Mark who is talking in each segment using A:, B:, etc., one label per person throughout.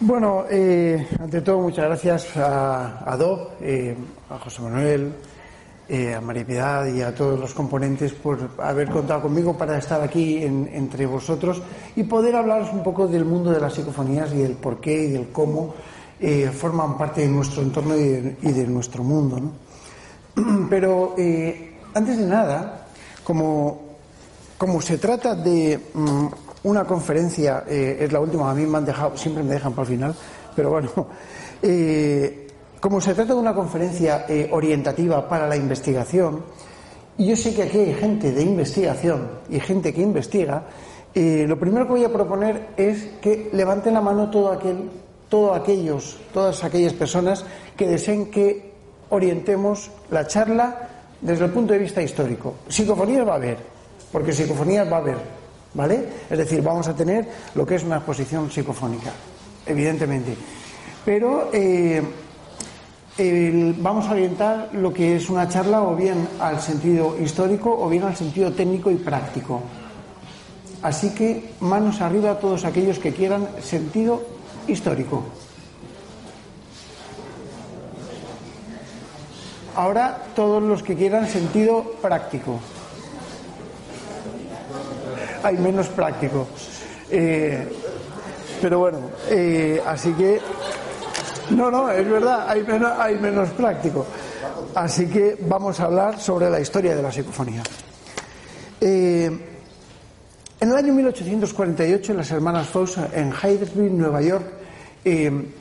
A: Bueno, eh, ante todo, muchas gracias a, a eh, a José Manuel, eh, a María Piedad y a todos los componentes por haber contado conmigo para estar aquí en- entre vosotros y poder hablaros un poco del mundo de las psicofonías y del por qué y del cómo forman parte de nuestro entorno y de, y de nuestro mundo. ¿no? Pero eh, antes de nada, como, como se trata de mm, una conferencia, eh, es la última, a mí me han dejado, siempre me dejan para el final, pero bueno, eh, como se trata de una conferencia orientativa para la investigación, y yo sé que aquí hay gente de investigación y gente que investiga, lo primero que voy a proponer es que levanten la mano todo aquel, todos aquellos, todas aquellas personas que deseen que orientemos la charla desde el punto de vista histórico. Psicofonías va a haber, porque psicofonías va a haber, ¿vale? Es decir, vamos a tener lo que es una exposición psicofónica, evidentemente. Pero eh, vamos a orientar lo que es una charla o bien al sentido histórico o bien al sentido técnico y práctico. Así que manos arriba a todos aquellos que quieran sentido histórico. Ahora todos los que quieran sentido práctico. Hay menos práctico. Eh, pero bueno, eh, así que no, no, es verdad, hay menos, hay menos práctico. Así que vamos a hablar sobre la historia de la psicofonía. Eh, en el año 1848, las hermanas Fox en Hydesville, Nueva York,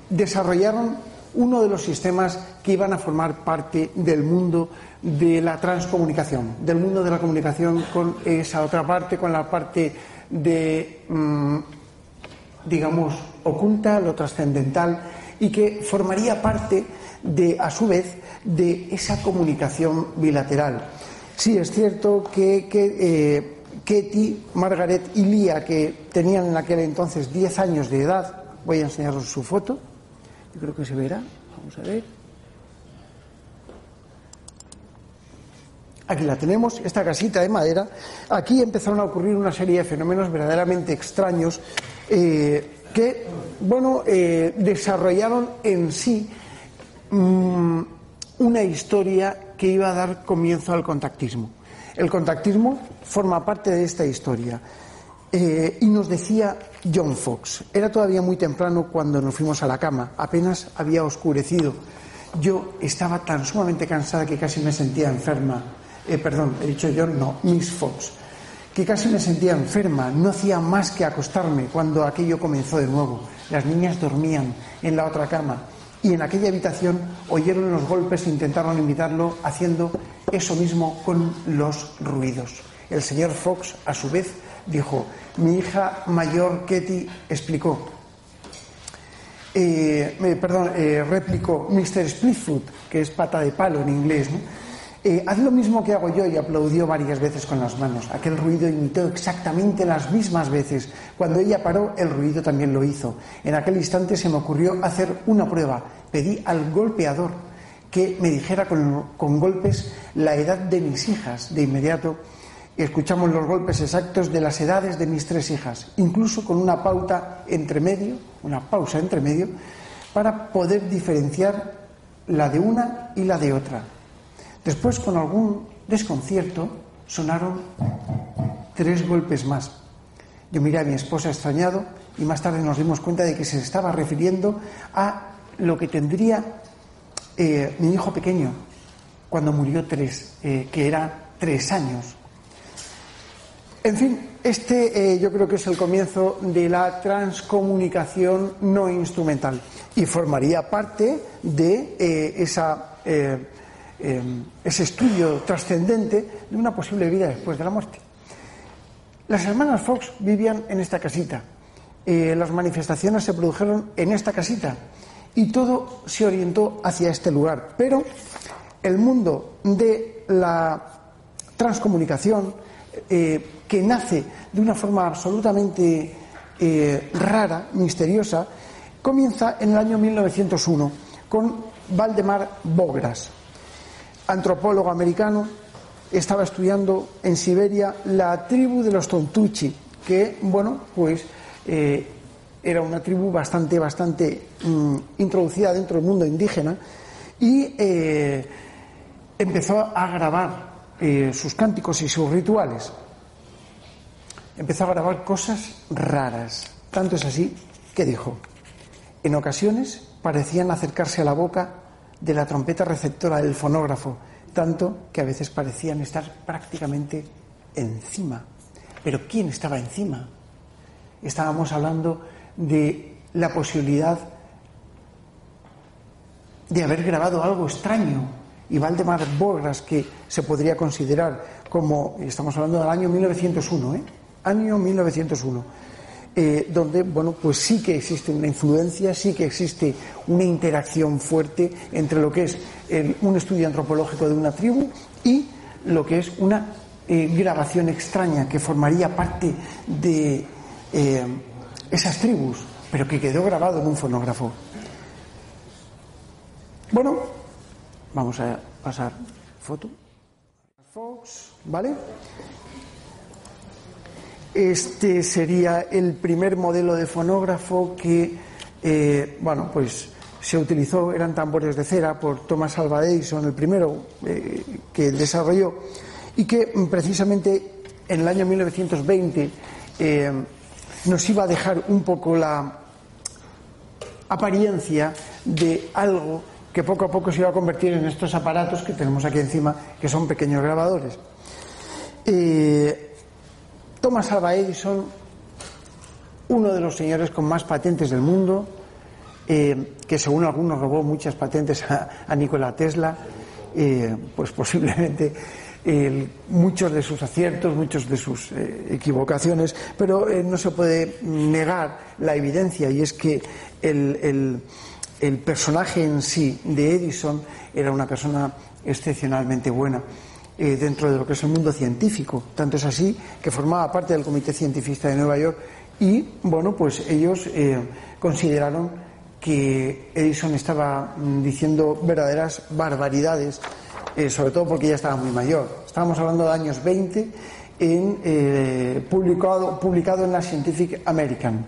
A: desarrollaron uno de los sistemas que iban a formar parte del mundo de la transcomunicación, del mundo de la comunicación con esa otra parte, con la parte de, mm, digamos, oculta, lo trascendental, y que formaría parte de, a su vez, de esa comunicación bilateral. Sí, es cierto que, que eh, Margaret y Lía, que tenían en aquel entonces 10 años de edad, voy a enseñaros su foto, yo creo que se verá, vamos a ver. Aquí la tenemos, esta casita de madera. Aquí empezaron a ocurrir una serie de fenómenos verdaderamente extraños eh, que, bueno, eh, desarrollaron en sí mm, una historia que iba a dar comienzo al contactismo. El contactismo forma parte de esta historia. Eh, y nos decía John Fox, era todavía muy temprano cuando nos fuimos a la cama, apenas había oscurecido. Yo estaba tan sumamente cansada que casi me sentía enferma. Eh, perdón, he dicho John, no, Miss Fox. Que casi me sentía enferma, no hacía más que acostarme cuando aquello comenzó de nuevo. Las niñas dormían en la otra cama y en aquella habitación oyeron los golpes e intentaron imitarlo haciendo eso mismo con los ruidos. El señor Fox, a su vez, dijo, mi hija mayor Ketty explicó, eh, eh, perdón, eh, replicó Mr. Splitfoot, que es pata de palo en inglés, ¿no? Eh, haz lo mismo que hago yo y aplaudió varias veces con las manos. Aquel ruido imitó exactamente las mismas veces. Cuando ella paró, el ruido también lo hizo. En aquel instante se me ocurrió hacer una prueba. Pedí al golpeador que me dijera con, con golpes la edad de mis hijas. De inmediato escuchamos los golpes exactos de las edades de mis tres hijas, incluso con una pauta entre medio, una pausa entre medio, para poder diferenciar la de una y la de otra. Después, con algún desconcierto, sonaron tres golpes más. Yo miré a mi esposa extrañado y más tarde nos dimos cuenta de que se estaba refiriendo a lo que tendría eh, mi hijo pequeño cuando murió tres, eh, que era tres años. En fin, este eh, yo creo que es el comienzo de la transcomunicación no instrumental y formaría parte de eh, eh, eh, ese estudio trascendente de una posible vida después de la muerte. Las hermanas Fox vivían en esta casita. Las manifestaciones se produjeron en esta casita y todo se orientó hacia este lugar. Pero el mundo de la transcomunicación, que nace de una forma absolutamente eh, rara, misteriosa, comienza en el año 1901 con Valdemar Bogras. antropólogo americano, estaba estudiando en Siberia la tribu de los Tontuchi, que, bueno, pues eh, era una tribu bastante, bastante mm, introducida dentro del mundo indígena y eh, empezó a grabar sus cánticos y sus rituales. Empezó a grabar cosas raras. Tanto es así que dijo, en ocasiones parecían acercarse a la boca de la trompeta receptora del fonógrafo, tanto que a veces parecían estar prácticamente encima. Pero ¿quién estaba encima? Estábamos hablando de la posibilidad de haber grabado algo extraño. Y Valdemar Borgas, que se podría considerar como, estamos hablando del año 1901, ¿eh? Año 1901 eh, donde bueno, pues sí que existe una influencia, sí que existe una interacción fuerte entre lo que es un estudio antropológico de una tribu y lo que es una eh, grabación extraña que formaría parte de eh, esas tribus, pero que quedó grabado en un fonógrafo. Bueno, vamos a pasar foto. Fox, ¿vale? Este sería el primer modelo de fonógrafo que, eh, bueno, pues se utilizó, eran tambores de cera por Thomas Alva Edison, el primero eh, que desarrolló, y que precisamente en el año 1920 eh, nos iba a dejar un poco la apariencia de algo que poco a poco se iba a convertir en estos aparatos que tenemos aquí encima, que son pequeños grabadores. Thomas Alva Edison, uno de los señores con más patentes del mundo, eh, que según algunos robó muchas patentes a, Nikola Tesla, eh, pues posiblemente muchos de sus aciertos, muchos de sus eh, equivocaciones, pero no se puede negar la evidencia y es que el, el personaje en sí de Edison era una persona excepcionalmente buena. Eh, dentro de lo que es el mundo científico. Tanto es así que formaba parte del Comité Científico de Nueva York y, bueno, pues ellos eh, consideraron que Edison estaba mm, diciendo verdaderas barbaridades, eh, sobre todo porque ya estaba muy mayor. Estábamos hablando de años 20, en, publicado, publicado en la Scientific American.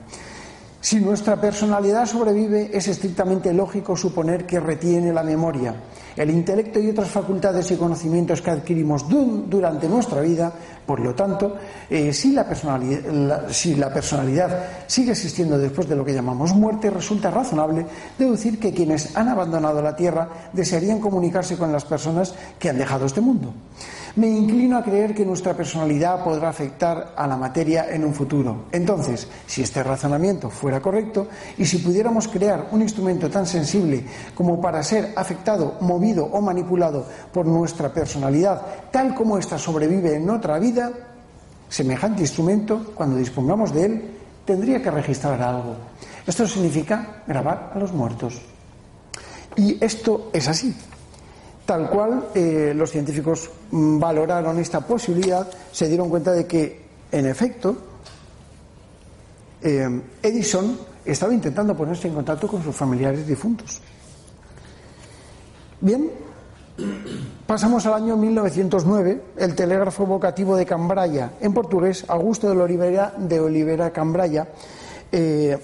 A: Si nuestra personalidad sobrevive, es estrictamente lógico suponer que retiene la memoria el intelecto y otras facultades y conocimientos que adquirimos durante nuestra vida, por lo tanto, eh, si, la personalidad, si la personalidad sigue existiendo después de lo que llamamos muerte, resulta razonable deducir que quienes han abandonado la Tierra desearían comunicarse con las personas que han dejado este mundo. Me inclino a creer que nuestra personalidad podrá afectar a la materia en un futuro. Entonces, si este razonamiento fuera correcto y si pudiéramos crear un instrumento tan sensible como para ser afectado, movido o manipulado por nuestra personalidad, tal como ésta sobrevive en otra vida, semejante instrumento, cuando dispongamos de él, tendría que registrar algo. Esto significa grabar a los muertos. Y esto es así. Tal cual, eh, los científicos valoraron esta posibilidad, se dieron cuenta de que, en efecto, eh, Edison estaba intentando ponerse en contacto con sus familiares difuntos. Bien, pasamos al año 1909, el telégrafo vocativo de Cambraya, en portugués, Augusto de Oliveira de Oliveira Cambraya, eh,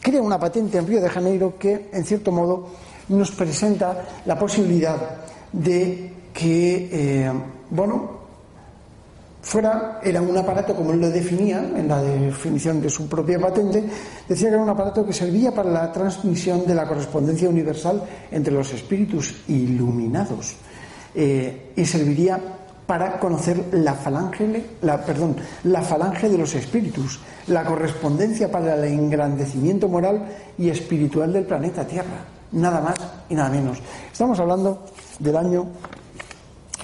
A: crea una patente en Río de Janeiro que, en cierto modo, nos presenta la posibilidad de que, eh, bueno, fuera, era un aparato como él lo definía en la definición de su propia patente, decía que era un aparato que servía para la transmisión de la correspondencia universal entre los espíritus iluminados eh, y serviría para conocer la falange, la, perdón, la falange de los espíritus, la correspondencia para el engrandecimiento moral y espiritual del planeta Tierra nada más y nada menos. Estamos hablando del año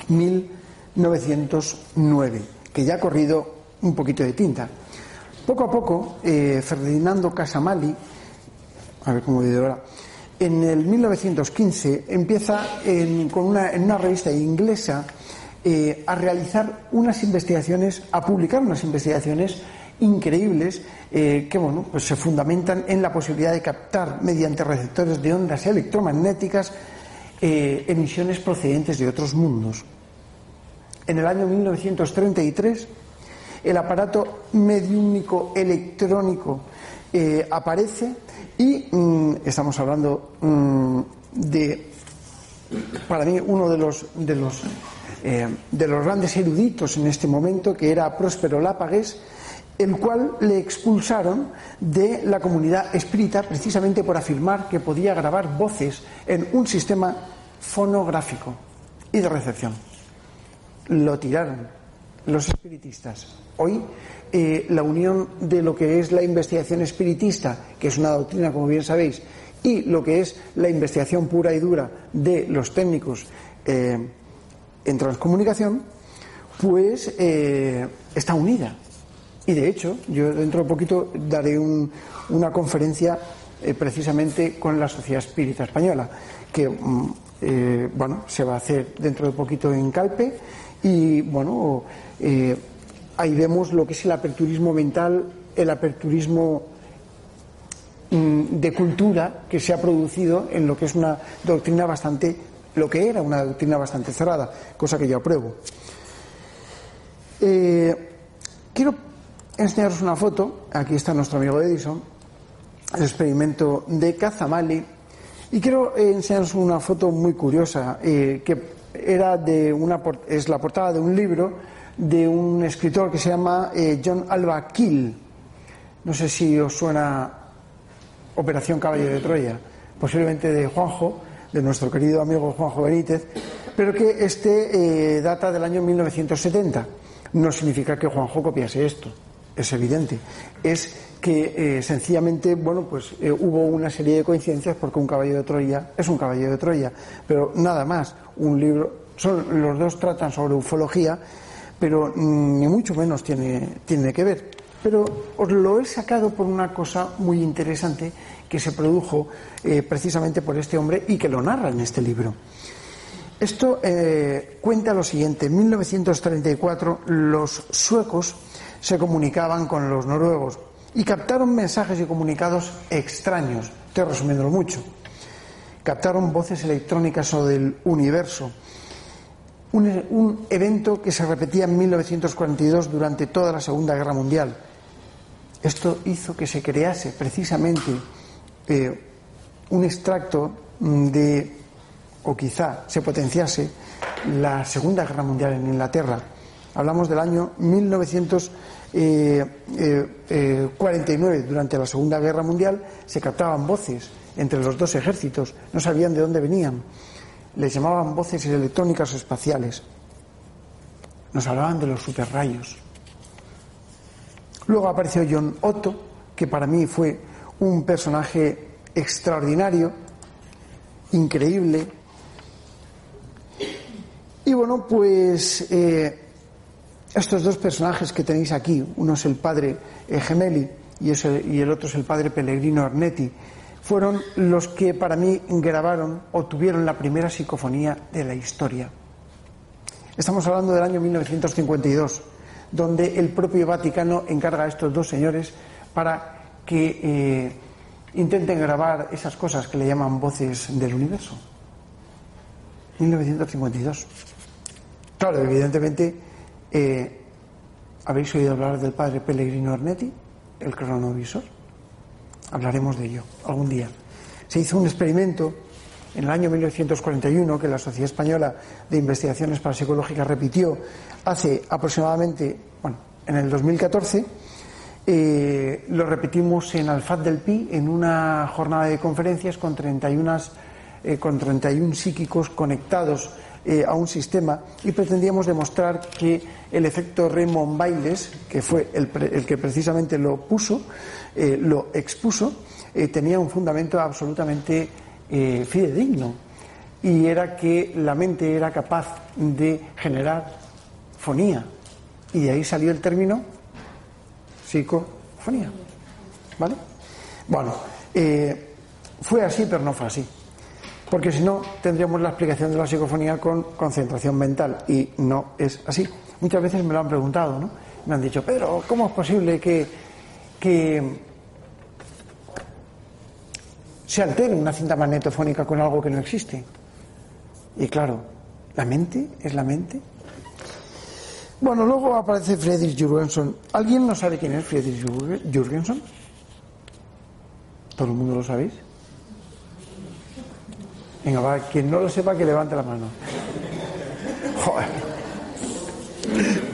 A: 1909, que ya ha corrido un poquito de tinta. Poco a poco, eh, Ferdinando Casamali, a ver cómo digo ahora, en el 1915 empieza en, con una, en una revista inglesa eh, a realizar unas investigaciones, a publicar unas investigaciones increíbles eh, que bueno, pues se fundamentan en la posibilidad de captar mediante receptores de ondas electromagnéticas eh, emisiones procedentes de otros mundos. En el año 1933, el aparato mediúnico electrónico eh, aparece y mm, estamos hablando mm, de, para mí, uno de los, de los, eh, de los grandes eruditos en este momento, que era Próspero Lápagues, el cual le expulsaron de la comunidad espírita precisamente por afirmar que podía grabar voces en un sistema fonográfico y de recepción. Lo tiraron los espiritistas. Hoy eh, la unión de lo que es la investigación espiritista, que es una doctrina, como bien sabéis, y lo que es la investigación pura y dura de los técnicos eh, en transcomunicación, pues eh, está unida. Y de hecho, yo dentro de poquito daré una conferencia eh, precisamente con la Sociedad Espírita Española, que mm, eh, bueno, se va a hacer dentro de poquito en Calpe y bueno, eh, ahí vemos lo que es el aperturismo mental, el aperturismo mm, de cultura que se ha producido en lo que es una doctrina bastante, lo que era una doctrina bastante cerrada, cosa que yo apruebo. quiero enseñaros una foto. Aquí está nuestro amigo Edison, el experimento de Cazamali. Y quiero eh, enseñaros una foto muy curiosa, eh, que era de una, es la portada de un libro de un escritor que se llama eh, John Alba Kill. No sé si os suena Operación Caballo de Troya, posiblemente de Juanjo, de nuestro querido amigo Juanjo Benítez, pero que este data del año 1970. No significa que Juanjo copiase esto es evidente, es que eh, sencillamente, bueno, pues eh, hubo una serie de coincidencias porque un caballo de Troya es un caballo de Troya, pero nada más, un libro, son, los dos tratan sobre ufología, pero mm, ni mucho menos tiene, tiene que ver. Pero os lo he sacado por una cosa muy interesante que se produjo eh, precisamente por este hombre y que lo narra en este libro. Esto cuenta lo siguiente, en 1934 los suecos se comunicaban con los noruegos y captaron mensajes y comunicados extraños, estoy resumiéndolo mucho. Captaron voces electrónicas o del universo, un, evento que se repetía en 1942 durante toda la Segunda Guerra Mundial. Esto hizo que se crease precisamente eh, un extracto de, o quizá se potenciase, la Segunda Guerra Mundial en Inglaterra. Hablamos del año 1942 49, eh, eh, durante la Segunda Guerra Mundial, se captaban voces entre los dos ejércitos, no sabían de dónde venían, les llamaban voces electrónicas espaciales, nos hablaban de los superrayos. Luego apareció John Otto, que para mí fue un personaje extraordinario, increíble. Y bueno, pues eh, estos dos personajes que tenéis aquí, uno es el padre eh, Gemelli y, el otro es el padre Pellegrino Arnetti, fueron los que para mí grabaron o tuvieron la primera psicofonía de la historia. Estamos hablando del año 1952, donde el propio Vaticano encarga a estos dos señores para que eh, intenten grabar esas cosas que le llaman voces del universo. 1952. Claro, evidentemente eh, ¿Habéis oído hablar del padre Pellegrino Arnetti, el cronovisor? Hablaremos de ello algún día. Se hizo un experimento en el año 1941 que la Sociedad Española de Investigaciones Parapsicológicas repitió hace aproximadamente, bueno, en el 2014. Eh, lo repetimos en Alfaz del Pi en una jornada de conferencias con 31, eh, con 31 psíquicos conectados eh, a un sistema y pretendíamos demostrar que el efecto Raymond Bailes, que fue el, que precisamente lo puso, eh, lo expuso, eh, tenía un fundamento absolutamente fidedigno y era que la mente era capaz de generar fonía y de ahí salió el término psicofonía. ¿Vale? Bueno, fue así, pero no fue así porque si no tendríamos la explicación de la psicofonía con concentración mental y no es así. Muchas veces me lo han preguntado, ¿no? Me han dicho, pero ¿cómo es posible que, que se altere una cinta magnetofónica con algo que no existe? Y claro, ¿la mente es la mente? Bueno, luego aparece Friedrich Jürgensen. ¿Alguien no sabe quién es Friedrich Jürgensen? ¿Todo el mundo lo sabéis? Venga, va, quien no lo sepa que levante la mano. Joder.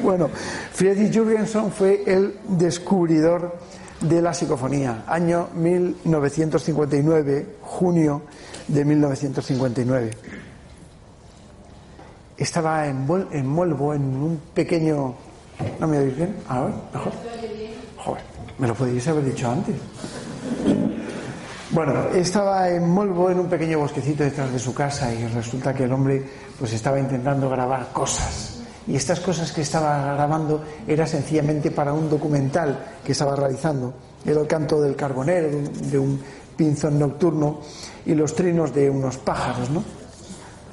A: Bueno, Friedrich Jürgensen fue el descubridor de la psicofonía, año 1959, junio de 1959. Estaba en, en Molvo, en un pequeño... ¿No me oís bien? A ver, mejor. Joder, me lo podéis haber dicho antes. Bueno, estaba en Molvo, en un pequeño bosquecito detrás de su casa, y resulta que el hombre pues estaba intentando grabar cosas. Y estas cosas que estaba grabando era sencillamente para un documental que estaba realizando. Era el canto del carbonero, de un, pinzón nocturno y los trinos de unos pájaros, ¿no?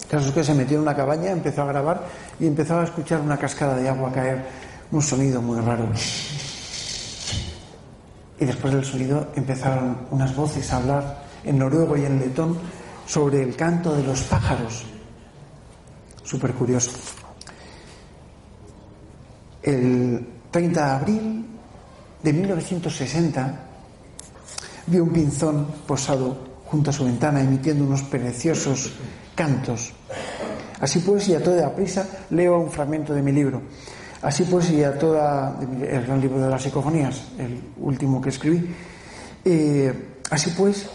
A: Caso es que se metió en una cabaña, empezó a grabar y empezó a escuchar una cascada de agua caer, un sonido muy raro. Y después del sonido empezaron unas voces a hablar en noruego y en letón sobre el canto de los pájaros. Súper curioso. El 30 de abril de 1960 vio un pinzón posado junto a su ventana emitiendo unos preciosos cantos. Así pues, y a toda prisa, leo un fragmento de mi libro. Así pues, y a toda. el gran libro de las psicofonías, el último que escribí. Eh, así pues,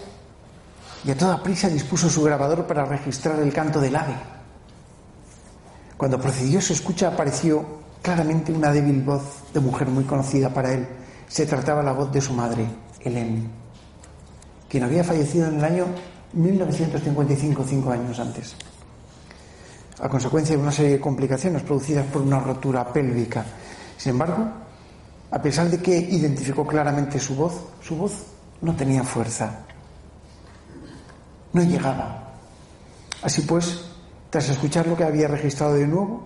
A: y a toda prisa dispuso su grabador para registrar el canto del ave. Cuando procedió su escucha apareció claramente una débil voz de mujer muy conocida para él. Se trataba la voz de su madre, Helen, quien había fallecido en el año 1955, cinco años antes a consecuencia de una serie de complicaciones producidas por una rotura pélvica. Sin embargo, a pesar de que identificó claramente su voz, su voz no tenía fuerza, no llegaba. Así pues, tras escuchar lo que había registrado de nuevo,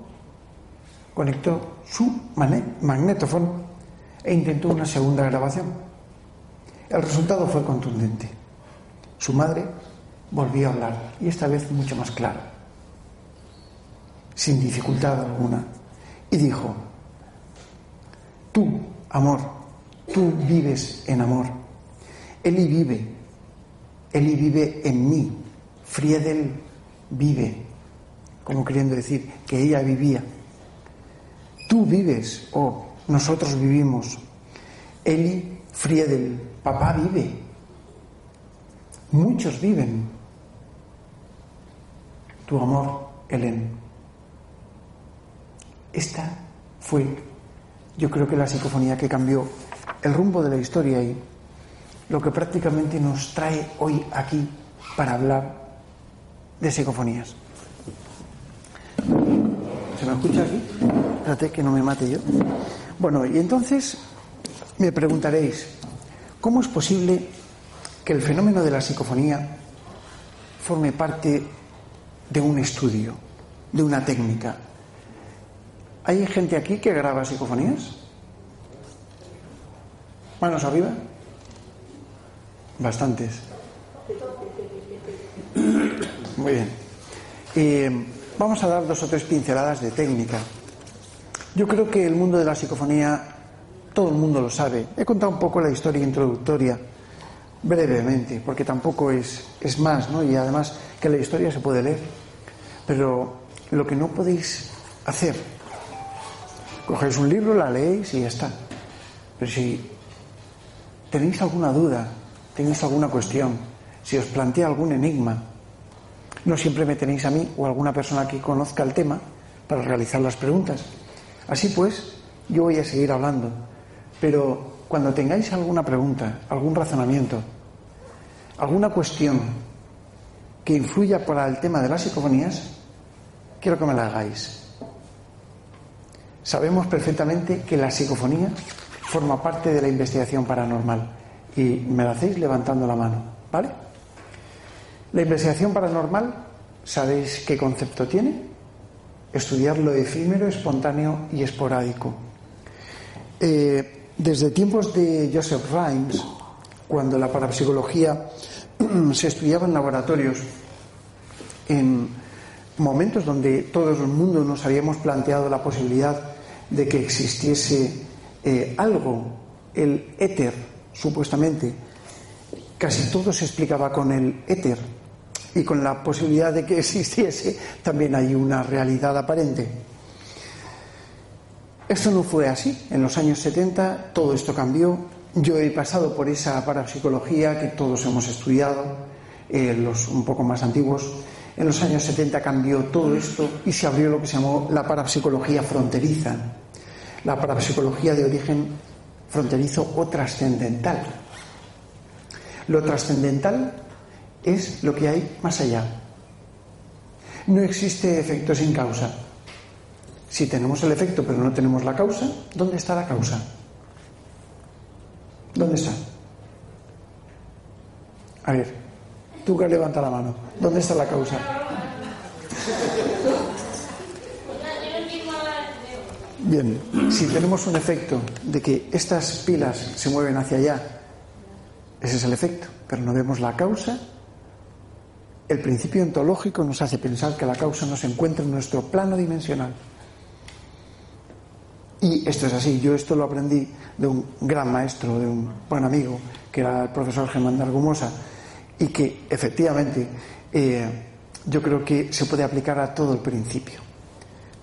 A: conectó su magnetófono e intentó una segunda grabación. El resultado fue contundente. Su madre volvió a hablar y esta vez mucho más claro sin dificultad alguna, y dijo, tú, amor, tú vives en amor. Eli vive, Eli vive en mí, Friedel vive, como queriendo decir que ella vivía. Tú vives, o oh, nosotros vivimos. Eli, Friedel, papá vive. Muchos viven. Tu amor, Helen. Esta fue, yo creo que la psicofonía que cambió el rumbo de la historia y lo que prácticamente nos trae hoy aquí para hablar de psicofonías. ¿Se me escucha aquí? Espérate que no me mate yo. Bueno, y entonces me preguntaréis, ¿cómo es posible que el fenómeno de la psicofonía forme parte de un estudio, de una técnica, ¿Hay gente aquí que graba psicofonías? ¿Manos arriba? Bastantes. Muy bien. Eh, vamos a dar dos o tres pinceladas de técnica. Yo creo que el mundo de la psicofonía todo el mundo lo sabe. He contado un poco la historia introductoria, brevemente, porque tampoco es, es más, ¿no? Y además que la historia se puede leer. Pero lo que no podéis hacer Cogéis un libro, la leéis y ya está. Pero si tenéis alguna duda, tenéis alguna cuestión, si os plantea algún enigma, no siempre me tenéis a mí o a alguna persona que conozca el tema para realizar las preguntas. Así pues, yo voy a seguir hablando. Pero cuando tengáis alguna pregunta, algún razonamiento, alguna cuestión que influya para el tema de las psicofonías, quiero que me la hagáis. Sabemos perfectamente que la psicofonía forma parte de la investigación paranormal y me lo hacéis levantando la mano, ¿vale? La investigación paranormal, ¿sabéis qué concepto tiene? Estudiar lo efímero, espontáneo y esporádico. Eh, desde tiempos de Joseph Rhimes, cuando la parapsicología se estudiaba en laboratorios en momentos donde todo el mundo nos habíamos planteado la posibilidad de que existiese eh, algo, el éter, supuestamente. Casi todo se explicaba con el éter y con la posibilidad de que existiese también hay una realidad aparente. Esto no fue así. En los años 70 todo esto cambió. Yo he pasado por esa parapsicología que todos hemos estudiado, eh, los un poco más antiguos. En los años 70 cambió todo esto y se abrió lo que se llamó la parapsicología fronteriza, la parapsicología de origen fronterizo o trascendental. Lo trascendental es lo que hay más allá. No existe efecto sin causa. Si tenemos el efecto pero no tenemos la causa, ¿dónde está la causa? ¿Dónde está? A ver, tú que levanta la mano. ¿Dónde está la causa? Bien, si tenemos un efecto de que estas pilas se mueven hacia allá, ese es el efecto, pero no vemos la causa, el principio ontológico nos hace pensar que la causa no se encuentra en nuestro plano dimensional. Y esto es así, yo esto lo aprendí de un gran maestro, de un buen amigo, que era el profesor Germán de Argumosa, y que efectivamente eh, yo creo que se puede aplicar a todo el principio.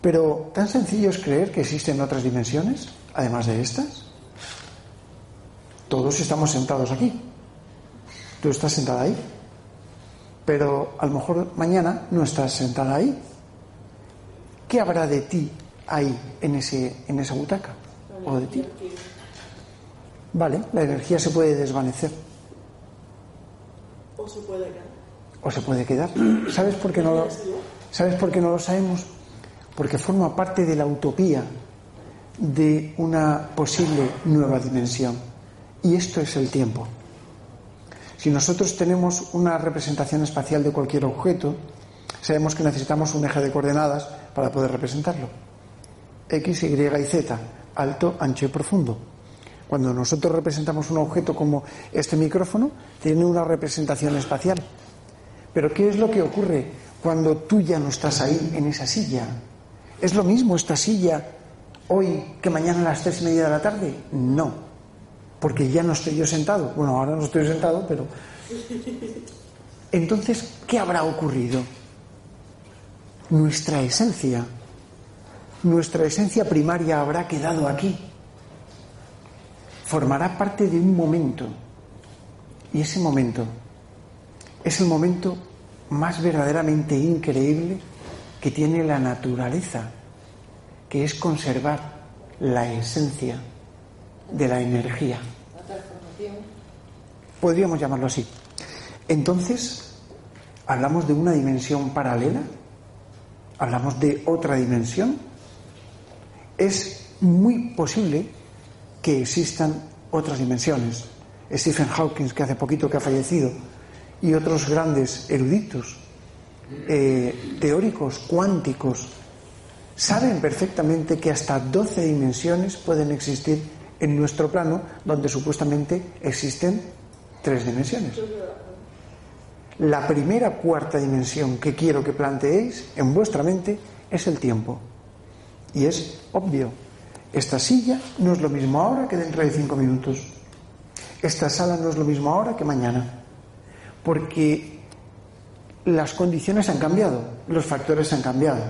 A: Pero tan sencillo es creer que existen otras dimensiones, además de estas. Todos estamos sentados aquí. Tú estás sentada ahí pero a lo mejor mañana no estás sentada ahí. ¿Qué habrá de ti ahí en, ese, en esa butaca? ¿O de ti? Vale, la energía se puede desvanecer.
B: O se puede quedar.
A: ¿Sabes por qué no lo, ¿sabes por qué no lo sabemos? Porque forma parte de la utopía de una posible nueva dimensión. Y esto es el tiempo. Si nosotros tenemos una representación espacial de cualquier objeto, sabemos que necesitamos un eje de coordenadas para poder representarlo. X, Y y Z, alto, ancho y profundo. Cuando nosotros representamos un objeto como este micrófono, tiene una representación espacial. Pero ¿qué es lo que ocurre cuando tú ya no estás ahí, en esa silla? ¿Es lo mismo esta silla hoy que mañana a las tres y media de la tarde? No porque ya no estoy yo sentado. Bueno, ahora no estoy sentado, pero... Entonces, ¿qué habrá ocurrido? Nuestra esencia, nuestra esencia primaria habrá quedado aquí. Formará parte de un momento. Y ese momento es el momento más verdaderamente increíble que tiene la naturaleza, que es conservar la esencia de la energía. Podríamos llamarlo así. Entonces, ¿hablamos de una dimensión paralela? ¿Hablamos de otra dimensión? Es muy posible que existan otras dimensiones. Stephen Hawking, que hace poquito que ha fallecido, y otros grandes eruditos, eh, teóricos, cuánticos, saben perfectamente que hasta 12 dimensiones pueden existir en nuestro plano donde supuestamente existen tres dimensiones. La primera cuarta dimensión que quiero que planteéis en vuestra mente es el tiempo. Y es obvio, esta silla no es lo mismo ahora que dentro de cinco minutos. Esta sala no es lo mismo ahora que mañana. Porque las condiciones han cambiado, los factores han cambiado.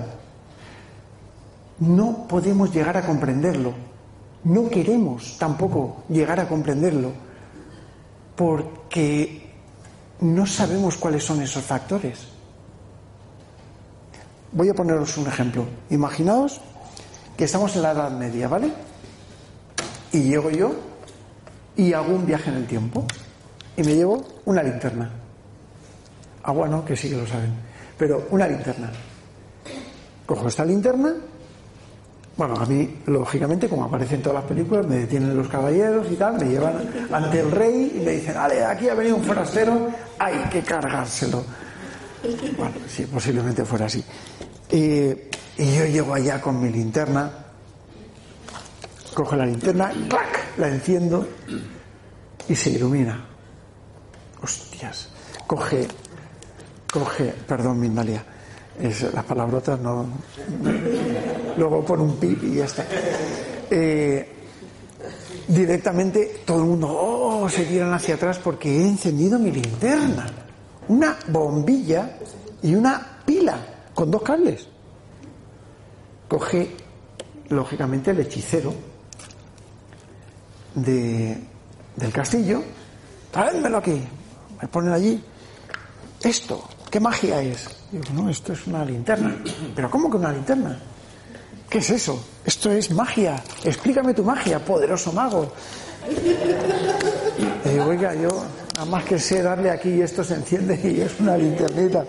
A: No podemos llegar a comprenderlo, no queremos tampoco llegar a comprenderlo porque no sabemos cuáles son esos factores. Voy a poneros un ejemplo. Imaginaos que estamos en la Edad Media, ¿vale? Y llego yo y hago un viaje en el tiempo y me llevo una linterna. Agua no, que sí que lo saben, pero una linterna. Cojo esta linterna bueno, a mí, lógicamente, como aparece en todas las películas, me detienen los caballeros y tal, me llevan ante el rey y me dicen, vale, aquí ha venido un forastero, hay que cargárselo. Bueno, sí, posiblemente fuera así. Y yo llego allá con mi linterna, cojo la linterna, ¡clac! la enciendo y se ilumina. Hostias. Coge, coge, perdón, Mindalia, Es, las palabrotas no. Luego pon un pip y ya está. Eh, directamente todo el mundo oh, se tiran hacia atrás porque he encendido mi linterna. Una bombilla y una pila con dos cables. Coge, lógicamente, el hechicero de, del castillo. Tráemelo aquí. Me ponen allí. Esto, ¿qué magia es? Digo, no, esto es una linterna. ¿Pero cómo que una linterna? ¿Qué es eso? Esto es magia. Explícame tu magia, poderoso mago. Y digo, oiga, yo nada más que sé darle aquí y esto se enciende y es una linternita.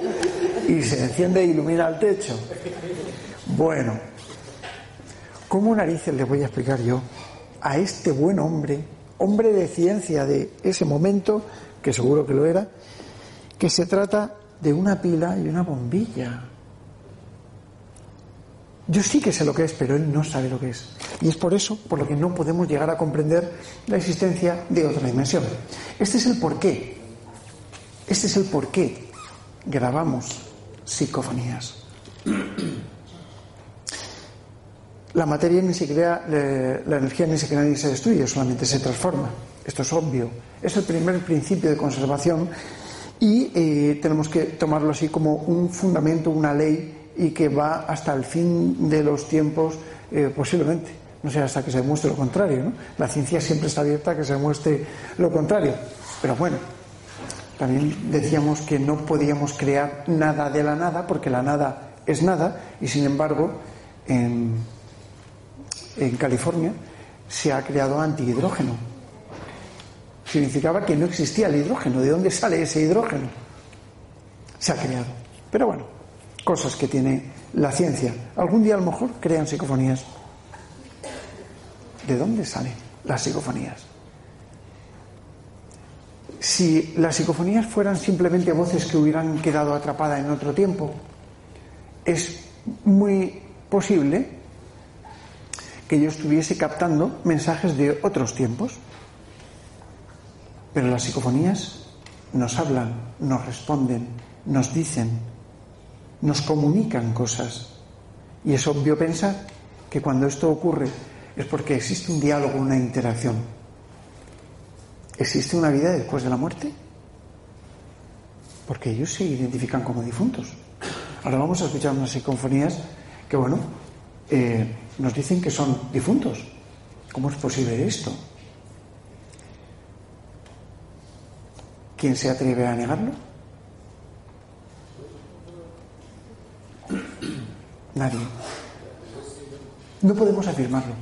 A: Y se enciende e ilumina el techo. Bueno, ¿cómo narices le voy a explicar yo a este buen hombre, hombre de ciencia de ese momento, que seguro que lo era, que se trata de una pila y una bombilla. Yo sí que sé lo que es, pero él no sabe lo que es. Y es por eso por lo que no podemos llegar a comprender la existencia de otra dimensión. Este es el porqué. Este es el porqué grabamos psicofonías. La materia ni se crea, la energía ni se crea ni se destruye, solamente se transforma. Esto es obvio. Es el primer principio de conservación y eh, tenemos que tomarlo así como un fundamento, una ley y que va hasta el fin de los tiempos eh, posiblemente. No sé, hasta que se demuestre lo contrario. ¿no? La ciencia siempre está abierta a que se demuestre lo contrario. Pero bueno, también decíamos que no podíamos crear nada de la nada porque la nada es nada y sin embargo en, en California se ha creado antihidrógeno significaba que no existía el hidrógeno. ¿De dónde sale ese hidrógeno? Se ha creado. Pero bueno, cosas que tiene la ciencia. Algún día a lo mejor crean psicofonías. ¿De dónde salen las psicofonías? Si las psicofonías fueran simplemente voces que hubieran quedado atrapadas en otro tiempo, es muy posible que yo estuviese captando mensajes de otros tiempos. Pero las psicofonías nos hablan, nos responden, nos dicen, nos comunican cosas. Y es obvio pensar que cuando esto ocurre es porque existe un diálogo, una interacción. ¿Existe una vida después de la muerte? Porque ellos se identifican como difuntos. Ahora vamos a escuchar unas psicofonías que, bueno, eh, nos dicen que son difuntos. ¿Cómo es posible esto? ¿Quién se atreve a negarlo? Nadie. No podemos afirmarlo.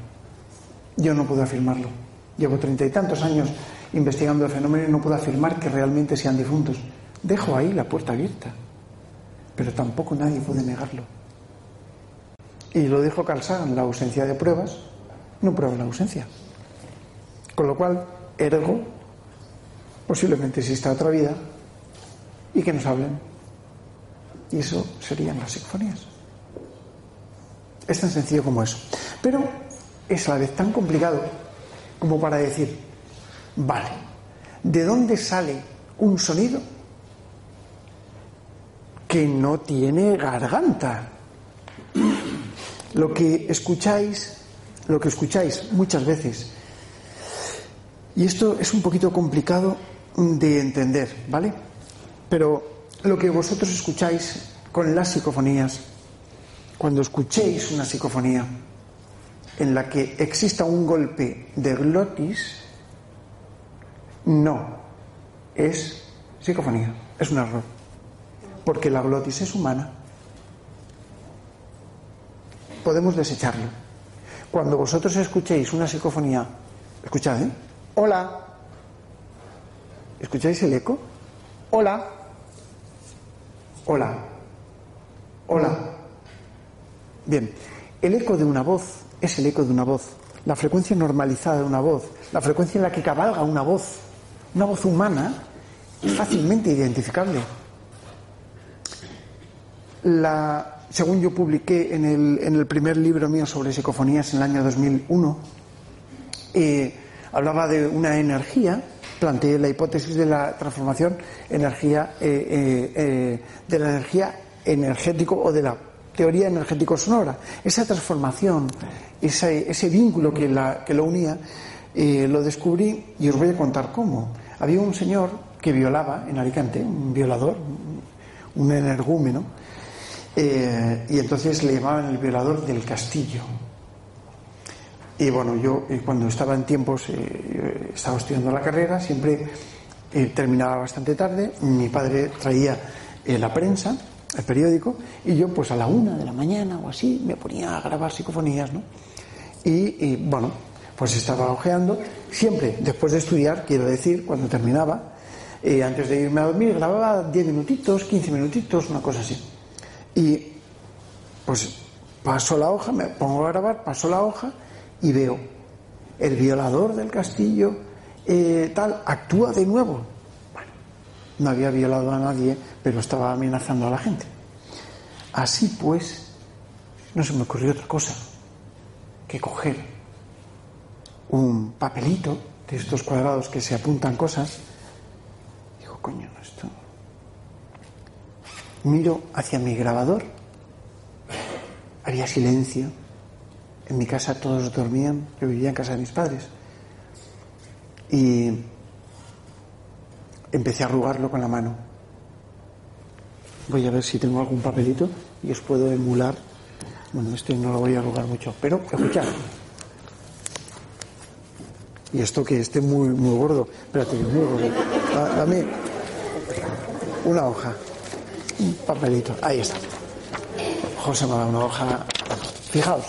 A: Yo no puedo afirmarlo. Llevo treinta y tantos años investigando el fenómeno y no puedo afirmar que realmente sean difuntos. Dejo ahí la puerta abierta. Pero tampoco nadie puede negarlo. Y lo dijo Carl la ausencia de pruebas no prueba la ausencia. Con lo cual, ergo, posiblemente exista otra vida y que nos hablen. Y eso serían las sinfonías. Es tan sencillo como eso. Pero es a la vez tan complicado como para decir, vale, ¿de dónde sale un sonido que no tiene garganta? Lo que escucháis, lo que escucháis muchas veces, y esto es un poquito complicado de entender, ¿vale? Pero lo que vosotros escucháis con las psicofonías, cuando escuchéis una psicofonía en la que exista un golpe de glotis, no es psicofonía, es un error, porque la glotis es humana. Podemos desecharlo. Cuando vosotros escuchéis una psicofonía, escuchad, ¿eh? Hola, ¿Escucháis el eco? Hola. Hola. Hola. Bien, el eco de una voz es el eco de una voz, la frecuencia normalizada de una voz, la frecuencia en la que cabalga una voz, una voz humana, es fácilmente identificable. La, según yo publiqué en el, en el primer libro mío sobre psicofonías en el año 2001, eh, hablaba de una energía planteé la hipótesis de la transformación energía, eh, eh, eh, de la energía energético o de la teoría energético sonora. Esa transformación, ese, vínculo que, la, que lo unía, lo descubrí y os voy a contar cómo. Había un señor que violaba en Alicante, un violador, un energúmeno, eh, y entonces le llamaban el violador del castillo. Y bueno, yo eh, cuando estaba en tiempos, estaba estudiando la carrera, siempre terminaba bastante tarde, mi padre traía la prensa, el periódico, y yo pues a la una de la mañana o así me ponía a grabar psicofonías, ¿no? Y, bueno, pues estaba ojeando, siempre después de estudiar, quiero decir, cuando terminaba, eh, antes de irme a dormir, grababa 10 minutitos, 15 minutitos, una cosa así. Y pues paso la hoja, me pongo a grabar, paso la hoja y veo el violador del castillo, eh, tal, actúa de nuevo no había violado a nadie, pero estaba amenazando a la gente. Así pues, no se me ocurrió otra cosa que coger un papelito de estos cuadrados que se apuntan cosas. Digo, coño, esto. Miro hacia mi grabador. Había silencio. En mi casa todos dormían. Yo vivía en casa de mis padres. Y empecé a arrugarlo con la mano. Voy a ver si tengo algún papelito y os puedo emular. Bueno, este no lo voy a arrugar mucho, pero escuchad. Y esto que esté muy, muy gordo. Espérate, muy gordo. Dame una hoja. Un papelito. Ahí está. José me da una hoja. Fijaos.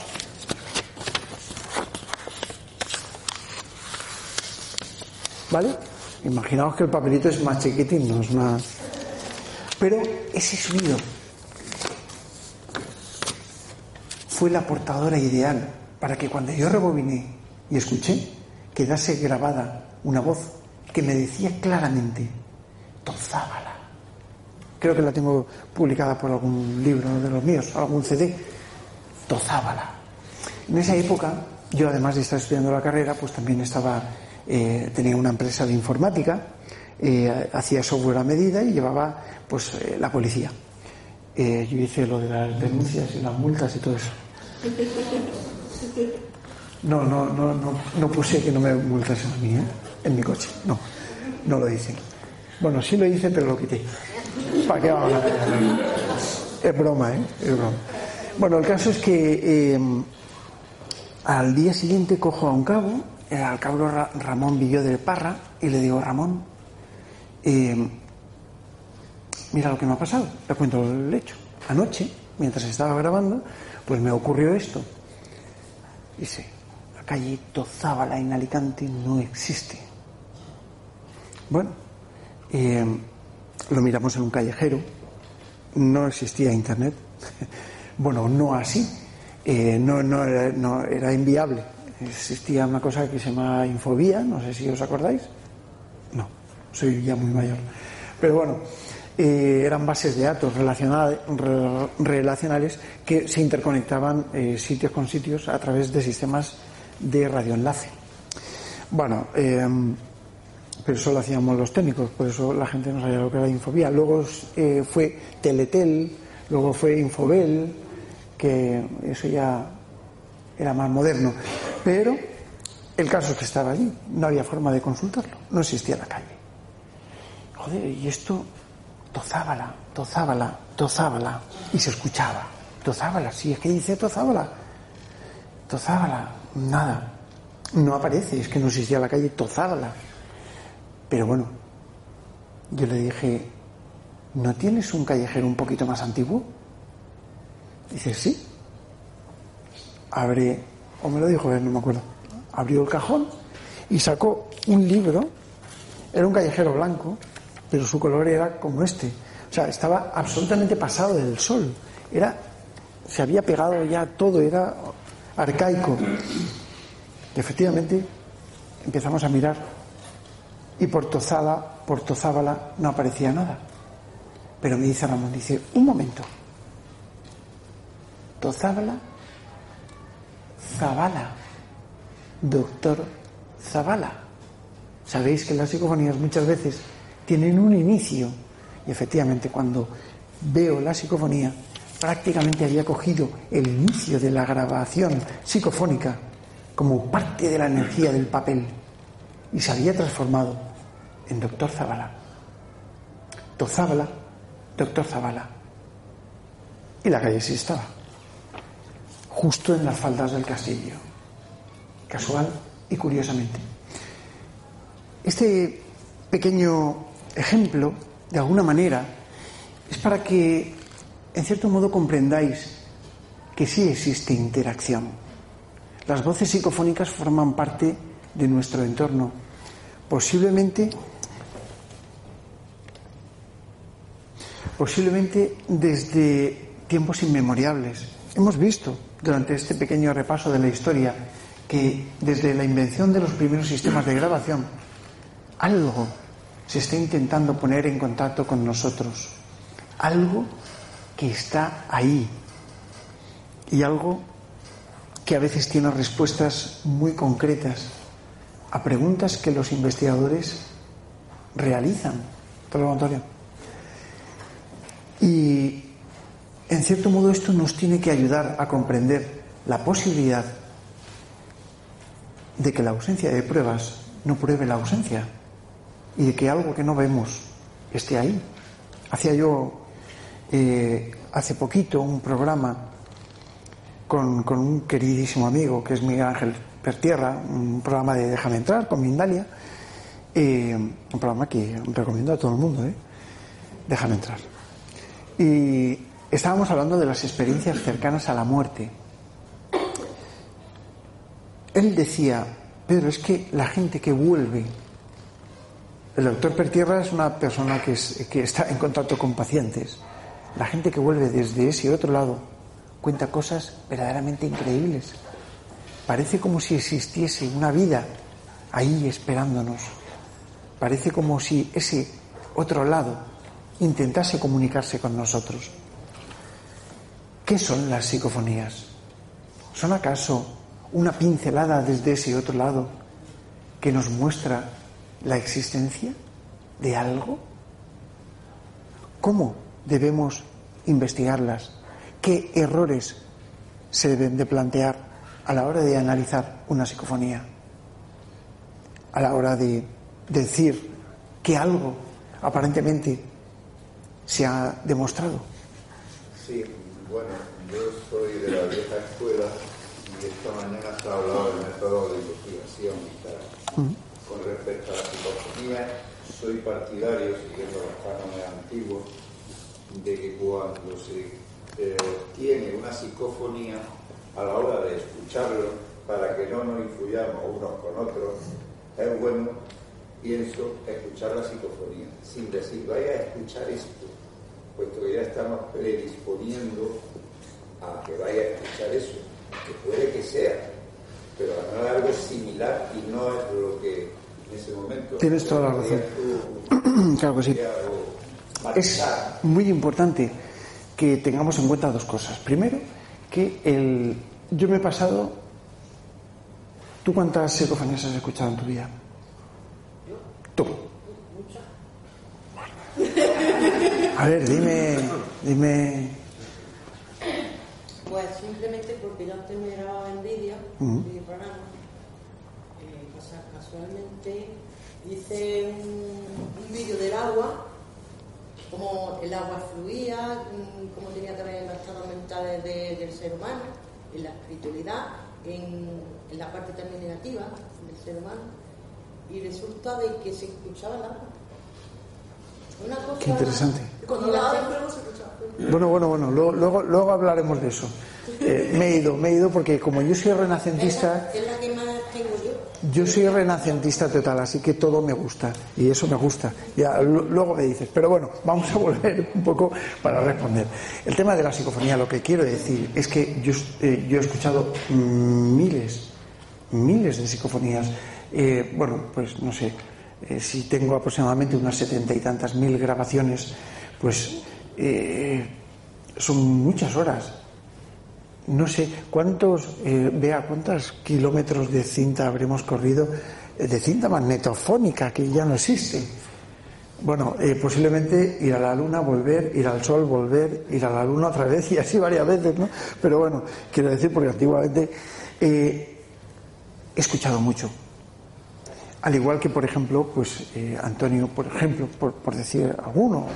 A: ¿Vale? Imaginaos que el papelito es más chiquitín, no es más. Pero ese sonido fue la portadora ideal para que cuando yo rebobiné y escuché, quedase grabada una voz que me decía claramente, Tozábala. Creo que la tengo publicada por algún libro de los míos, algún CD. Tozábala. En esa época, yo además de estar estudiando la carrera, pues también estaba eh, tenía una empresa de informática, eh, hacía software a medida y llevaba pues eh, la policía. yo hice lo de las denuncias y las multas y todo eso. No, no, no, no, no puse que no me multasen a mí, en mi coche. No, no lo hice. Bueno, sí lo hice, pero lo quité. ¿Para qué vamos Es broma, ¿eh? Es broma. Bueno, el caso es que al día siguiente cojo a un cabo al cabo Ramón Villó de Parra y le digo, Ramón, eh, mira lo que me ha pasado, le cuento el hecho. Anoche, mientras estaba grabando, pues me ocurrió esto. Dice, la calle Tozábala en Alicante no existe. Bueno, eh, lo miramos en un callejero, no existía internet. bueno, no así, eh, no, no, no era inviable existía una cosa que se llama infobía, no sé si os acordáis. No, soy ya muy mayor. Pero bueno, eh, eran bases de datos relacionales que se interconectaban eh, sitios con sitios a través de sistemas de radioenlace. Bueno, em, pero eso lo hacíamos los técnicos, por eso la gente no sabía lo que era infobía. Luego eh, fue Teletel, luego fue Infobel, que eso ya era más moderno. Pero el caso es que estaba allí, no había forma de consultarlo, no existía la calle. Joder, y esto tozábala, tozábala, tozábala, y se escuchaba, tozábala, sí, es que dice tozábala, tozábala, nada, no aparece, es que no existía la calle, tozábala. Pero bueno, yo le dije, ¿no tienes un callejero un poquito más antiguo? Dice, sí. Abre o me lo dijo no me acuerdo. Abrió el cajón y sacó un libro, era un callejero blanco, pero su color era como este. O sea, estaba absolutamente pasado del sol. Era, se había pegado ya todo, era arcaico. Y efectivamente empezamos a mirar y por Tozada, por Tozábala no aparecía nada. Pero me dice Ramón, dice, un momento. Tozábala Zavala, doctor Zavala. Sabéis que las psicofonías muchas veces tienen un inicio y efectivamente cuando veo la psicofonía, prácticamente había cogido el inicio de la grabación psicofónica como parte de la energía del papel y se había transformado en Doctor Zabala. Doctor Doctor Zabala. Y la calle sí estaba, justo en las faldas del castillo, casual y curiosamente. Este pequeño ejemplo, de alguna manera, es para que, en cierto modo, comprendáis que sí existe interacción. Las voces psicofónicas forman parte de nuestro entorno. Posiblemente, posiblemente desde tiempos inmemoriales. Hemos visto durante este pequeño repaso de la historia que desde la invención de los primeros sistemas de grabación, algo se está intentando poner en contacto con nosotros. Algo que está ahí. Y algo que a veces tiene respuestas muy concretas a preguntas que los investigadores realizan. Antonio. Y en cierto modo esto nos tiene que ayudar a comprender la posibilidad de que la ausencia de pruebas no pruebe la ausencia y de que algo que no vemos esté ahí. Hacía yo eh, hace poquito un programa con, un queridísimo amigo que es Miguel Ángel Pertierra, un programa de Déjame entrar con Mindalia, un programa que recomiendo a todo el mundo, ¿eh? Déjame entrar. Y estábamos hablando de las experiencias cercanas a la muerte. Él decía, Pedro, es que la gente que vuelve el doctor Pertierra es una persona que, está en contacto con pacientes. La gente que vuelve desde ese otro lado cuenta cosas verdaderamente increíbles. Parece como si existiese una vida ahí esperándonos. Parece como si ese otro lado intentase comunicarse con nosotros. ¿Qué son las psicofonías? ¿Son acaso una pincelada desde ese otro lado que nos muestra la existencia de algo? ¿Cómo debemos investigarlas? ¿Qué errores se deben de plantear a la hora de analizar una psicofonía? A la hora de decir que algo aparentemente se ha demostrado.
B: Sí, bueno, yo soy de la vieja escuela y esta mañana se ha hablado del método de investigación y tal con respecto a la psicofonía, soy partidario, siguiendo los cánones antiguos, de que cuando se eh, tiene una psicofonía, a la hora de escucharlo, para que no nos influyamos unos con otros, es bueno, pienso, escuchar la psicofonía, sin decir, vaya a escuchar esto, puesto que ya estamos predisponiendo a que vaya a escuchar eso, que puede que sea, pero no es algo similar y no es lo que
A: Tienes toda la razón. claro que sí. Es muy importante que tengamos en cuenta dos cosas. Primero, que el, yo me he pasado. ¿Tú cuántas psicofonías has escuchado en tu vida? Tú. A ver, dime, dime.
C: Pues simplemente porque yo antes me grababa en vídeo, casualmente hice un, vídeo del agua, cómo el agua fluía, cómo tenía también los estados mentales del ser humano, en la espiritualidad, en, la parte también negativa del ser humano, y resulta de que se escuchaba el agua.
A: Una cosa, Qué interesante. Bueno, bueno, bueno, luego, luego, hablaremos de eso. Eh, me he ido, me he ido porque como yo soy renacentista...
C: Es la, que más tengo yo.
A: Soy renacentista total, así que todo me gusta y eso me gusta. Ya luego me dices, pero bueno, vamos a volver un poco para responder. El tema de la psicofonía, lo que quiero decir es que yo, eh, he escuchado miles, miles de psicofonías. Eh, bueno, pues no sé, eh, si tengo aproximadamente unas setenta y tantas mil grabaciones, pues son muchas horas no sé cuántos, eh, vea cuántos kilómetros de cinta habremos corrido, eh, de cinta magnetofónica que ya no existe. Bueno, eh, posiblemente ir a la luna, volver, ir al sol, volver, ir a la luna otra vez y así varias veces, ¿no? Pero bueno, quiero decir, porque antiguamente eh, he escuchado mucho. Al igual que, por ejemplo, pues eh, Antonio, por ejemplo, por, por, decir alguno,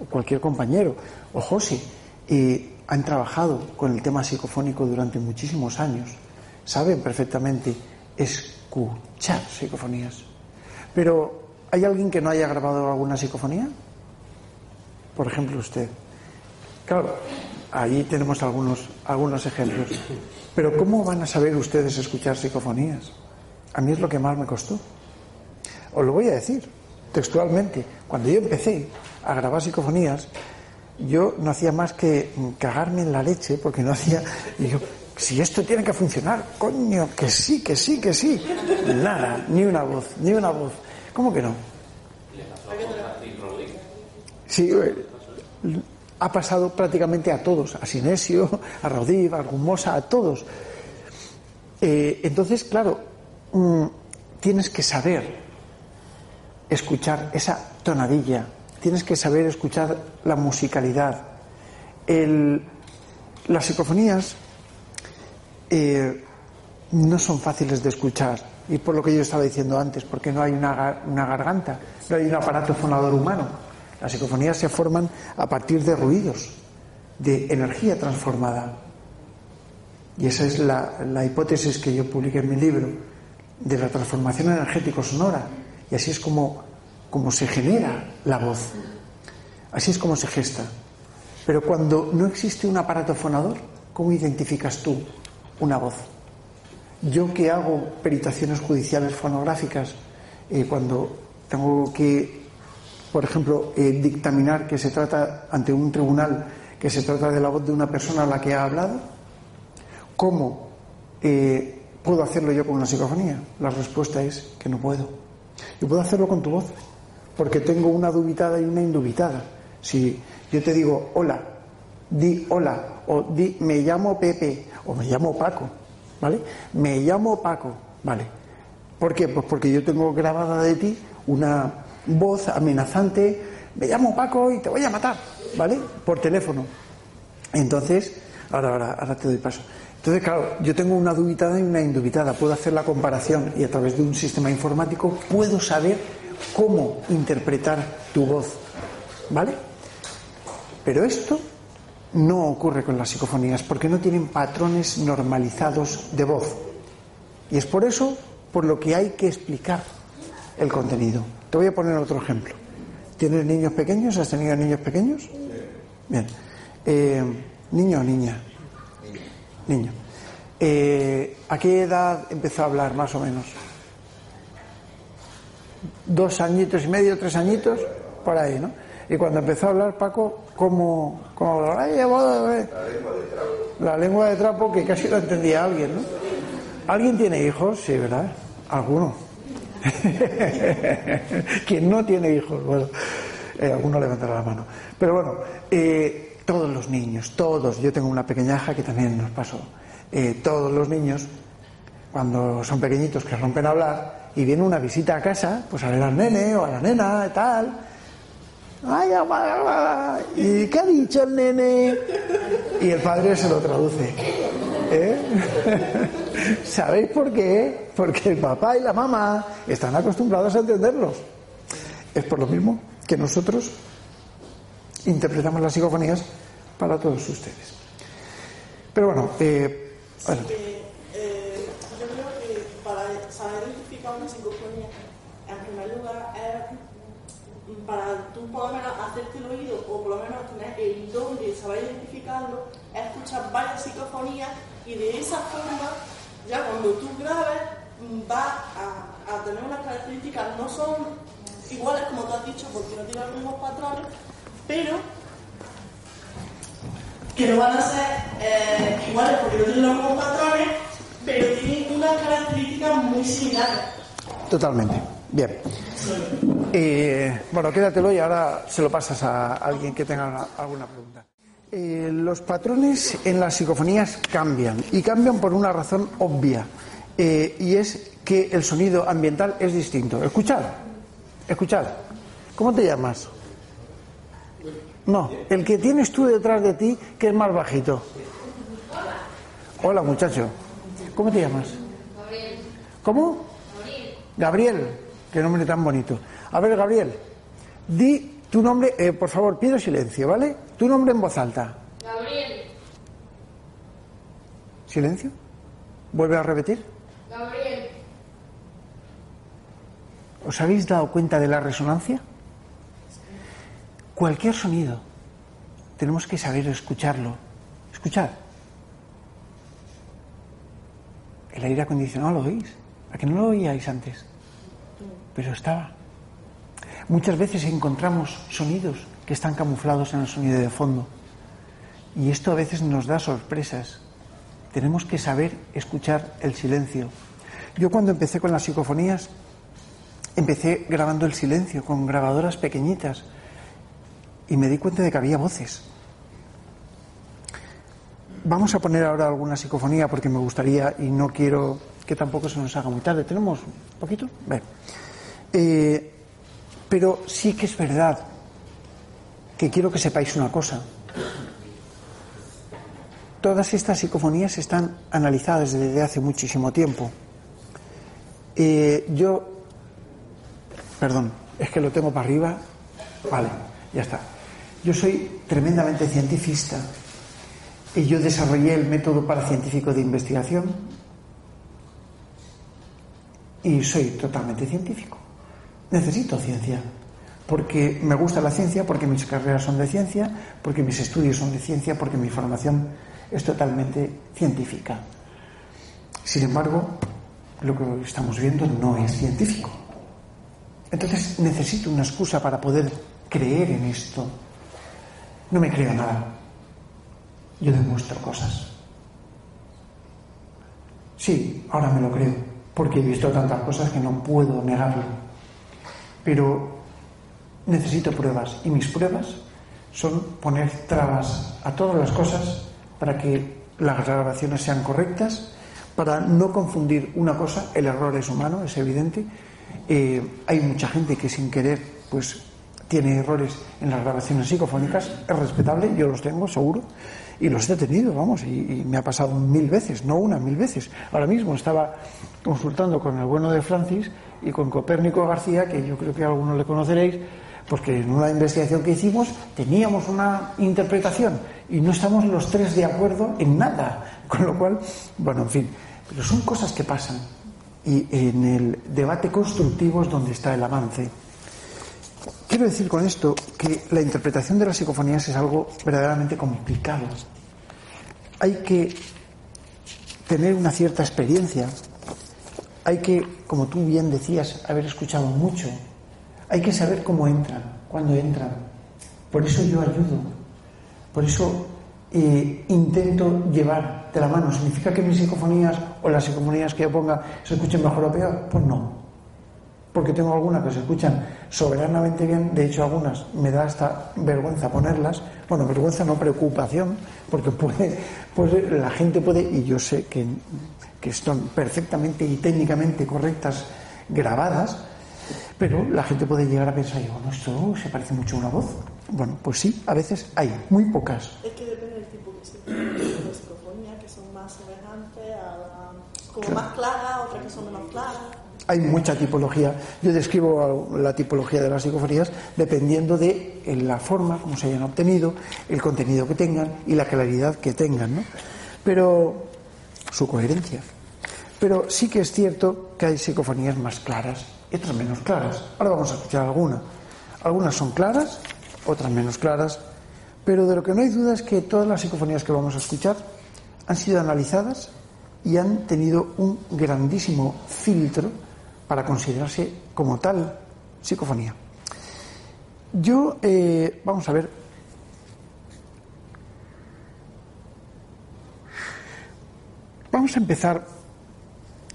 A: o cualquier compañero, o José, han trabajado con el tema psicofónico durante muchísimos años. Saben perfectamente escuchar psicofonías. Pero ¿Hay alguien que no haya grabado alguna psicofonía? Por ejemplo, usted. Claro, ahí tenemos algunos, algunos ejemplos. Pero ¿cómo van a saber ustedes escuchar psicofonías? A mí es lo que más me costó. Os lo voy a decir textualmente. Cuando yo empecé a grabar psicofonías, yo no hacía más que cagarme en la leche porque no hacía. Y yo, si esto tiene que funcionar, coño, que sí, que sí, que sí. Nada, ni una voz, ni una voz. ¿Cómo que no? Sí, eh, ha pasado prácticamente a todos, a Sinesio, a Rodiv, a Argumosa, a todos. Eh, entonces, claro, mm, tienes que saber escuchar esa tonadilla, tienes que saber escuchar la musicalidad. las psicofonías eh, no son fáciles de escuchar y por lo que yo estaba diciendo antes, porque no hay una, garganta, no hay un aparato fonador humano. Las psicofonías se forman a partir de ruidos, de energía transformada. Y esa es la, la hipótesis que yo publiqué en mi libro, de la transformación energético-sonora. Y así es como, como se genera la voz. Así es como se gesta. Pero cuando no existe un aparato fonador, ¿cómo identificas tú una voz? Yo que hago peritaciones judiciales fonográficas, eh, cuando tengo que, por ejemplo, eh, dictaminar que se trata ante un tribunal, que se trata de la voz de una persona a la que ha hablado, ¿cómo eh, puedo hacerlo yo con una psicofonía? La respuesta es que no puedo. Yo puedo hacerlo con tu voz, porque tengo una dubitada y una indubitada. Si yo te digo hola, di hola, o di me llamo Pepe, o me llamo Paco, ¿vale? Me llamo Paco, ¿vale? ¿Por qué? Pues porque yo tengo grabada de ti una voz amenazante, me llamo Paco y te voy a matar, ¿vale? Por teléfono. Entonces, ahora, ahora, ahora te doy paso. Entonces, claro, yo tengo una dubitada y una indubitada, puedo hacer la comparación y a través de un sistema informático puedo saber cómo interpretar tu voz, ¿vale? Pero esto no ocurre con las psicofonías porque no tienen patrones normalizados de voz. Y es por eso por lo que hay que explicar el contenido. Te voy a poner otro ejemplo. ¿Tienes niños pequeños? ¿Has tenido niños pequeños? Bien. Eh, ¿Niño o niña? Niño. Eh, ¿A qué edad empezó a hablar, más o menos? ¿Dos añitos y medio, tres añitos? Por ahí, ¿no? Y cuando empezó a hablar Paco, ¿cómo, cómo hablaba? La lengua de trapo que casi lo entendía alguien, ¿no? ¿Alguien tiene hijos? Sí, ¿verdad? Alguno. Quien no tiene hijos, bueno, eh, alguno levantará la mano. Pero bueno, eh, todos los niños, todos, yo tengo una pequeñaja que también nos pasó, eh, todos los niños, cuando son pequeñitos que rompen a hablar y viene una visita a casa, pues a ver al nene o a la nena y tal, Ay, ¿Y qué ha dicho el nene? Y el padre se lo traduce. ¿Eh? ¿Sabéis por qué? Porque el papá y la mamá están acostumbrados a entenderlos. Es por lo mismo que nosotros interpretamos las psicofonías para todos ustedes. Pero bueno, eh,
D: eh, yo creo que para saber identificar una psicofonía, en primer lugar, es para tú por lo menos hacerte el oído o por lo menos tener el don de saber identificarlo, es escuchar varias psicofonías y de esa forma, ya cuando tú grabes, va a, a tener unas características, no son iguales como tú has dicho, porque no tienen los mismos patrones, pero que no van a ser eh, iguales porque no tienen los mismos patrones, pero tienen unas características muy similares.
A: Totalmente. Bien. Eh, bueno, quédatelo y ahora se lo pasas a alguien que tenga alguna pregunta. Eh, los patrones en las psicofonías cambian y cambian por una razón obvia eh, y es que el sonido ambiental es distinto. Escuchad, escuchad. ¿Cómo te llamas? No, el que tienes tú detrás de ti, que es más bajito. Hola, muchacho. ¿Cómo te llamas?
E: Gabriel.
A: ¿Cómo?
E: Gabriel.
A: Gabriel. Qué nombre tan bonito. A ver, Gabriel, di tu nombre, eh, por favor, pido silencio, ¿vale? Tu nombre en voz alta.
E: Gabriel.
A: ¿Silencio? ¿Vuelve a repetir?
E: Gabriel.
A: ¿Os habéis dado cuenta de la resonancia? Cualquier sonido, tenemos que saber escucharlo. Escuchar. El aire acondicionado lo oís. ¿A que no lo oíais antes? Pero estaba. Muchas veces encontramos sonidos que están camuflados en el sonido de fondo. Y esto a veces nos da sorpresas. Tenemos que saber escuchar el silencio. Yo cuando empecé con las psicofonías, empecé grabando el silencio con grabadoras pequeñitas y me di cuenta de que había voces. Vamos a poner ahora alguna psicofonía porque me gustaría y no quiero que tampoco se nos haga muy tarde. ¿Tenemos un poquito? Bien. Eh, pero sí que es verdad que quiero que sepáis una cosa. Todas estas psicofonías están analizadas desde hace muchísimo tiempo. Eh, yo, perdón, es que lo tengo para arriba. Vale, ya está. Yo soy tremendamente científica y yo desarrollé el método paracientífico de investigación y soy totalmente científico. Necesito ciencia porque me gusta la ciencia, porque mis carreras son de ciencia, porque mis estudios son de ciencia, porque mi formación es totalmente científica. Sin embargo, lo que estamos viendo no es científico. Entonces necesito una excusa para poder creer en esto. No me creo nada. Yo demuestro cosas. Sí, ahora me lo creo, porque he visto tantas cosas que no puedo negarlo. Pero necesito pruebas y mis pruebas son poner trabas a todas las cosas para que las grabaciones sean correctas, para no confundir una cosa, el error es humano, es evidente. Eh, hay mucha gente que sin querer pues tiene errores en las grabaciones psicofónicas, es respetable, yo los tengo seguro, y los he tenido, vamos, y, y, me ha pasado mil veces, no una, mil veces. Ahora mismo estaba consultando con el bueno de Francis y con Copérnico García, que yo creo que algunos le conoceréis, porque en una investigación que hicimos teníamos una interpretación y no estamos los tres de acuerdo en nada. Con lo cual, bueno, en fin, pero son cosas que pasan y en el debate constructivo es donde está el avance. Quiero decir con esto que la interpretación de las psicofonías es algo verdaderamente complicado. Hay que tener una cierta experiencia, hay que, como tú bien decías, haber escuchado mucho, hay que saber cómo entran, cuándo entran. Por eso yo ayudo, por eso eh, intento llevar de la mano. ¿Significa que mis psicofonías o las psicofonías que yo ponga se escuchen mejor o peor? Pues no. Porque tengo algunas que se escuchan soberanamente bien, de hecho algunas me da hasta vergüenza ponerlas, bueno, vergüenza no preocupación, porque puede, pues la gente puede, y yo sé que, que están perfectamente y técnicamente correctas grabadas, pero la gente puede llegar a pensar, bueno, esto se parece mucho a una voz. Bueno, pues sí, a veces hay, muy pocas.
D: Es que depende del tipo de psicofonía, que son más semejantes, a la, como más claras, otras que son menos claras.
A: Hay mucha tipología. Yo describo la tipología de las psicofonías dependiendo de la forma, como se hayan obtenido, el contenido que tengan y la claridad que tengan, ¿no? Pero su coherencia. Pero sí que es cierto que hay psicofonías más claras y otras menos claras. Ahora vamos a escuchar alguna. Algunas son claras, otras menos claras, pero de lo que no hay duda es que todas las psicofonías que vamos a escuchar han sido analizadas y han tenido un grandísimo filtro para considerarse como tal psicofonía. Yo, eh, vamos a ver, vamos a empezar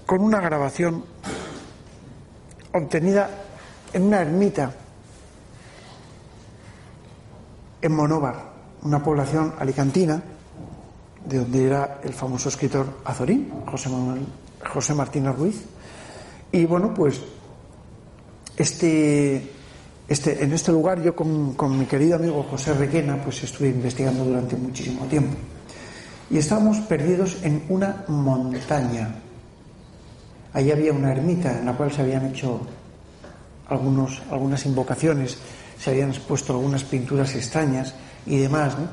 A: con una grabación obtenida en una ermita en Monóvar, una población alicantina, de donde era el famoso escritor Azorín, José, Manuel, José Martínez Ruiz. Y bueno, pues este, este, en este lugar yo con, con mi querido amigo José Requena pues estuve investigando durante muchísimo tiempo. Y estábamos perdidos en una montaña. Allí había una ermita en la cual se habían hecho algunos, algunas invocaciones, se habían expuesto algunas pinturas extrañas y demás. ¿no?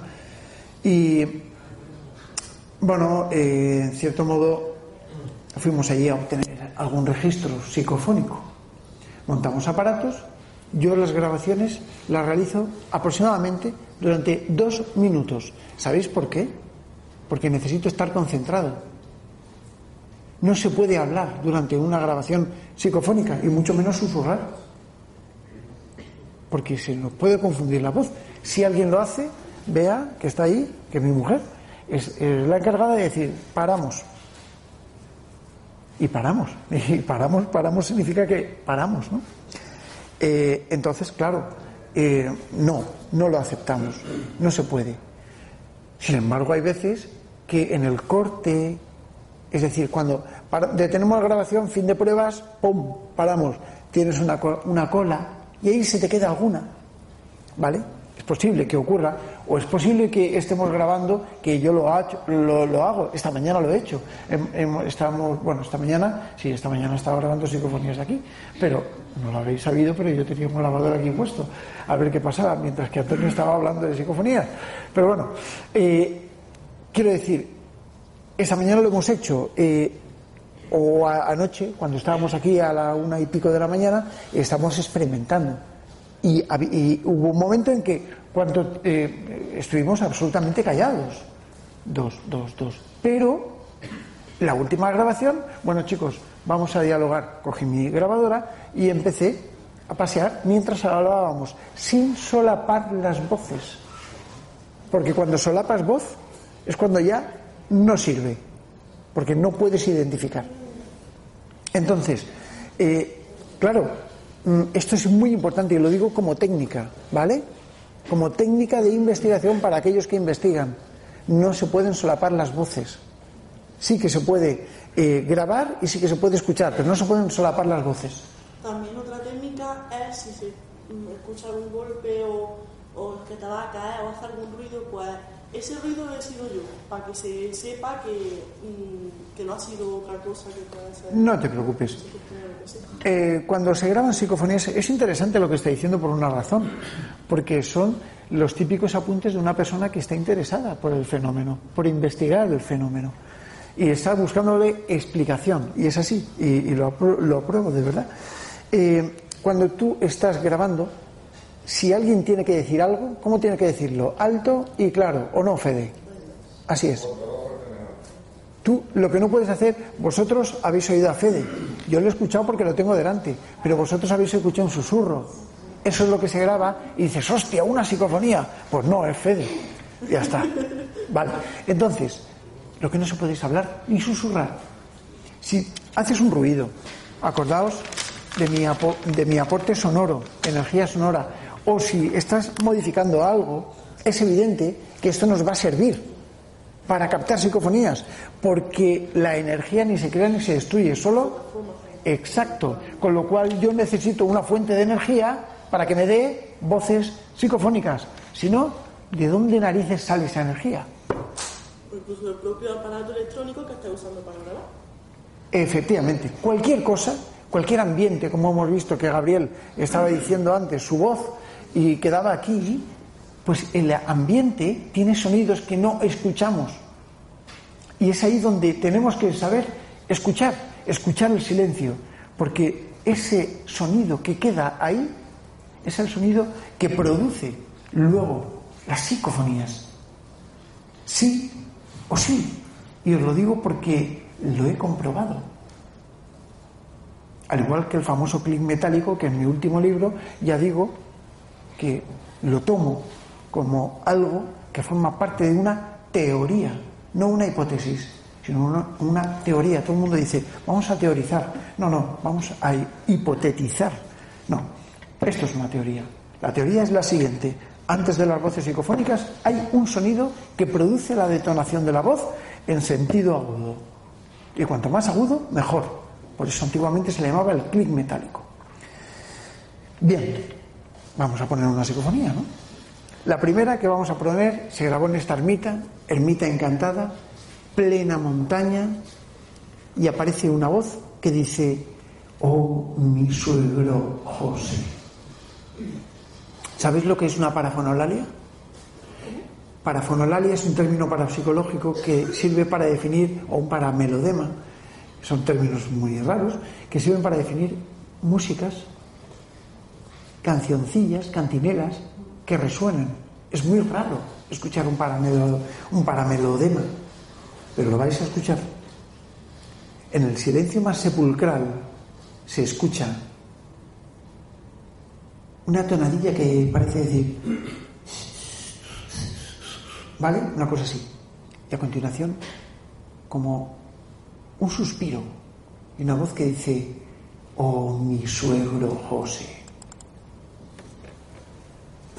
A: Y bueno, eh, en cierto modo fuimos allí a obtener algún registro psicofónico. Montamos aparatos, yo las grabaciones las realizo aproximadamente durante dos minutos. ¿Sabéis por qué? Porque necesito estar concentrado. No se puede hablar durante una grabación psicofónica y mucho menos susurrar. Porque se nos puede confundir la voz. Si alguien lo hace, vea que está ahí, que mi mujer es, la encargada de decir, paramos. Y paramos. Y paramos, paramos significa que paramos, ¿no? Eh, entonces, claro, eh, no, no lo aceptamos. No se puede. Sin embargo, hay veces que en el corte, es decir, cuando para- detenemos la grabación, fin de pruebas, ¡pum! Paramos. Tienes una, una cola y ahí se te queda alguna. ¿Vale? Es posible que ocurra, o es posible que estemos grabando, que yo lo, ha- lo, lo hago, esta mañana lo he hecho. Estamos, bueno, esta mañana, sí, esta mañana estaba grabando psicofonías aquí, pero no lo habréis sabido, pero yo tenía un grabador aquí puesto, a ver qué pasaba, mientras que Antonio estaba hablando de psicofonías. Pero bueno, eh, quiero decir, esta mañana lo hemos hecho. eh, o anoche, cuando estábamos aquí a la una y pico de la mañana, estamos experimentando. Y hubo un momento en que cuando eh, estuvimos absolutamente callados. Dos, dos, dos. Pero la última grabación, bueno chicos, vamos a dialogar. Cogí mi grabadora y empecé a pasear mientras hablábamos, sin solapar las voces. Porque cuando solapas voz es cuando ya no sirve, porque no puedes identificar. Entonces, eh, claro, mm, esto es muy importante y lo digo como técnica, ¿vale? Como técnica de investigación para aquellos que investigan. No se pueden solapar las voces. Sí que se puede eh, grabar y sí que se puede escuchar, pero no se pueden solapar las voces.
D: También otra técnica es si se mm, escucha algún golpe o, o que te va a caer o hace algún ruido, pues ese ruido he sido yo, para que se sepa que, mm, que no ha sido otra cosa que puede ser.
A: No te preocupes. Eh, cuando se graban psicofonías es interesante lo que está diciendo por una razón, porque son los típicos apuntes de una persona que está interesada por el fenómeno, por investigar el fenómeno y está buscándole explicación y es así y, y lo, apro- lo apruebo de verdad. Eh, cuando tú estás grabando, si alguien tiene que decir algo, ¿cómo tiene que decirlo? Alto y claro, ¿o no, Fede? Así es. Tú lo que no puedes hacer, vosotros habéis oído a Fede, yo lo he escuchado porque lo tengo delante, pero vosotros habéis escuchado un susurro. Eso es lo que se graba y dices, hostia, una psicofonía. Pues no, es Fede. Ya está. Vale. Entonces, lo que no se puede es hablar ni susurrar. Si haces un ruido, acordaos de mi, de mi aporte sonoro, energía sonora, o si estás modificando algo, es evidente que esto nos va a servir para captar psicofonías, porque la energía ni se crea ni se destruye, solo exacto. Con lo cual yo necesito una fuente de energía para que me dé voces psicofónicas. Si no, ¿de dónde narices sale esa energía?
D: Incluso el propio aparato electrónico que estés usando para grabar.
A: Efectivamente, cualquier cosa, cualquier ambiente, como hemos visto que Gabriel estaba diciendo antes, su voz y quedaba aquí, pues el ambiente tiene sonidos que no escuchamos. Y es ahí donde tenemos que saber escuchar, escuchar el silencio, porque ese sonido que queda ahí es el sonido que produce luego las psicofonías. Sí o sí. Y os lo digo porque lo he comprobado. Al igual que el famoso clic metálico, que en mi último libro ya digo que lo tomo como algo que forma parte de una teoría, no una hipótesis, sino una, teoría. Todo el mundo dice, vamos a teorizar. No, no, vamos a hipotetizar. No, esto es una teoría. La teoría es la siguiente. Antes de las voces psicofónicas hay un sonido que produce la detonación de la voz en sentido agudo. Y cuanto más agudo, mejor. Por eso antiguamente se le llamaba el clic metálico. Bien, vamos a poner una psicofonía, ¿no? La primera que vamos a poner se grabó en esta ermita, ermita encantada, plena montaña, y aparece una voz que dice, oh mi suegro José. ¿Sabéis lo que es una parafonolalia? Parafonolalia es un término parapsicológico que sirve para definir, o un paramelodema, son términos muy raros, que sirven para definir músicas, cancioncillas, cantinelas, que resuenan. Es muy raro escuchar un, paramelo, un paramelodema, pero lo vais a escuchar. En el silencio más sepulcral se escucha una tonadilla que parece decir, ¿vale? Una cosa así. Y a continuación, como un suspiro y una voz que dice, oh mi suegro José.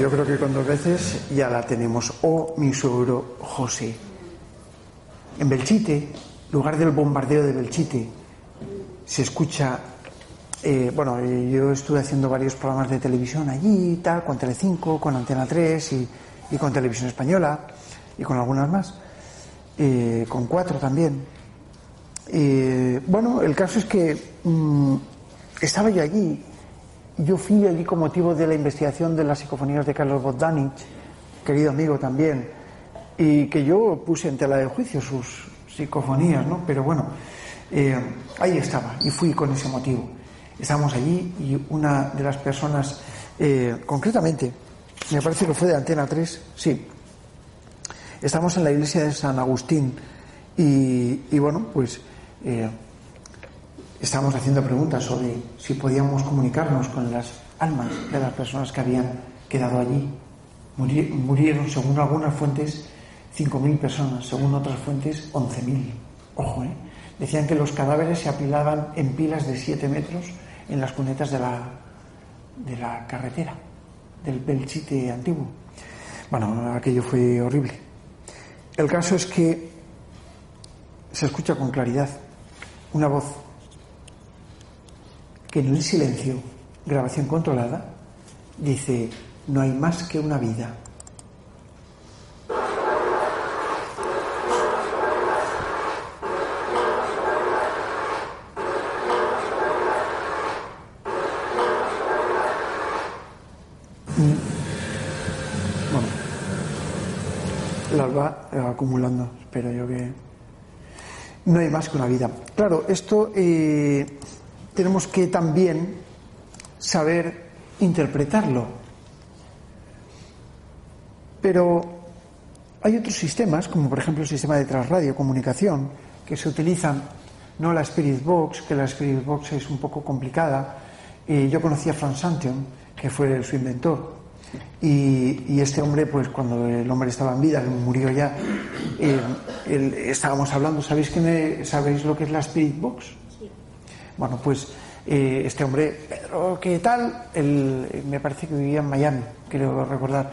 A: yo creo que con dos veces ya la tenemos. O mi suegro José. En Belchite, lugar del bombardeo de Belchite, se escucha. eh, bueno, eh, yo estuve haciendo varios programas de televisión allí, tal, con Telecinco, con Antena 3 y, y con Televisión Española y con algunas más, eh, con cuatro también. Eh, bueno, el caso es que mm, estaba yo allí yo fui allí con motivo de la investigación de las psicofonías de Carlos Bogdanich, querido amigo también, y que yo puse en tela de juicio sus psicofonías, ¿no? Pero bueno, eh, ahí estaba y fui con ese motivo. Estábamos allí y una de las personas, eh, concretamente, me parece que fue de Antena 3, sí, estamos en la iglesia de San Agustín y, y bueno, pues... Eh, estábamos haciendo preguntas sobre si podíamos comunicarnos con las almas de las personas que habían quedado allí. Muri- Murieron, según algunas fuentes, 5.000 personas, según otras fuentes, 11.000. Ojo, ¿eh? Decían que los cadáveres se apilaban en pilas de 7 metros en las cunetas de la, de la carretera, del Belchite antiguo. Bueno, aquello fue horrible. El caso es que se escucha con claridad una voz que en el silencio, grabación controlada, dice, no hay más que una vida. Las va acumulando, espero yo que... No hay más que una vida. Claro, esto eh, tenemos que también saber interpretarlo. Pero hay otros sistemas, como por ejemplo el sistema de trasradio comunicación, que se utilizan, no la Spirit Box, que la Spirit Box es un poco complicada. Eh, yo conocí a Frank Santion, que fue su inventor. Y, este hombre, pues cuando el hombre estaba en vida, murió ya, eh, estábamos hablando, ¿sabéis, que me- ¿sabéis lo que es la Spirit Box? Bueno, pues eh, este hombre, Pedro, ¿qué tal? Él, me parece que vivía en Miami, creo recordar.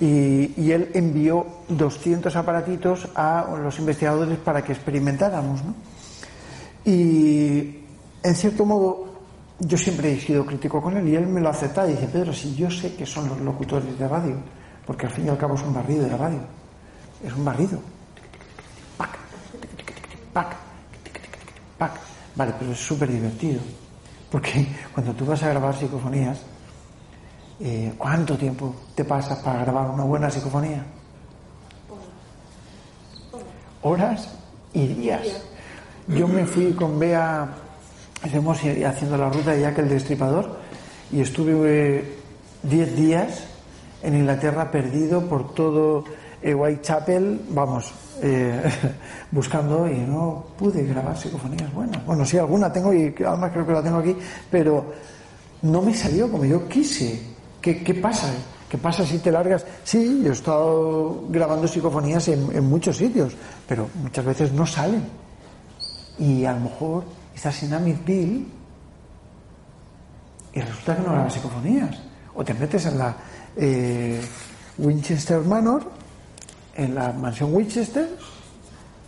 A: Y, y él envió 200 aparatitos a los investigadores para que experimentáramos, ¿no? Y en cierto modo, yo siempre he sido crítico con él y él me lo acepta y dice, Pedro, si yo sé que son los locutores de radio, porque al fin y al cabo es un barrido de radio, es un barrido. Pac, pac, pac. Vale, pero es súper divertido, porque cuando tú vas a grabar psicofonías, eh, ¿cuánto tiempo te pasas para grabar una buena psicofonía? Horas y días. Yo me fui con Bea, estuvimos haciendo la ruta de Jack el Destripador y estuve 10 días en Inglaterra perdido por todo eh, Whitechapel, vamos, buscando y no pude grabar psicofonías buenas. Bueno, sí, alguna tengo y además creo que la tengo aquí, pero no me salió como yo quise. ¿Qué, pasa? ¿Qué pasa si te largas? Sí, yo he estado grabando psicofonías en, muchos sitios, pero muchas veces no salen. Y a lo mejor estás en Amityville y resulta que no grabas psicofonías. O te metes en la eh, Winchester Manor, en la mansión Winchester,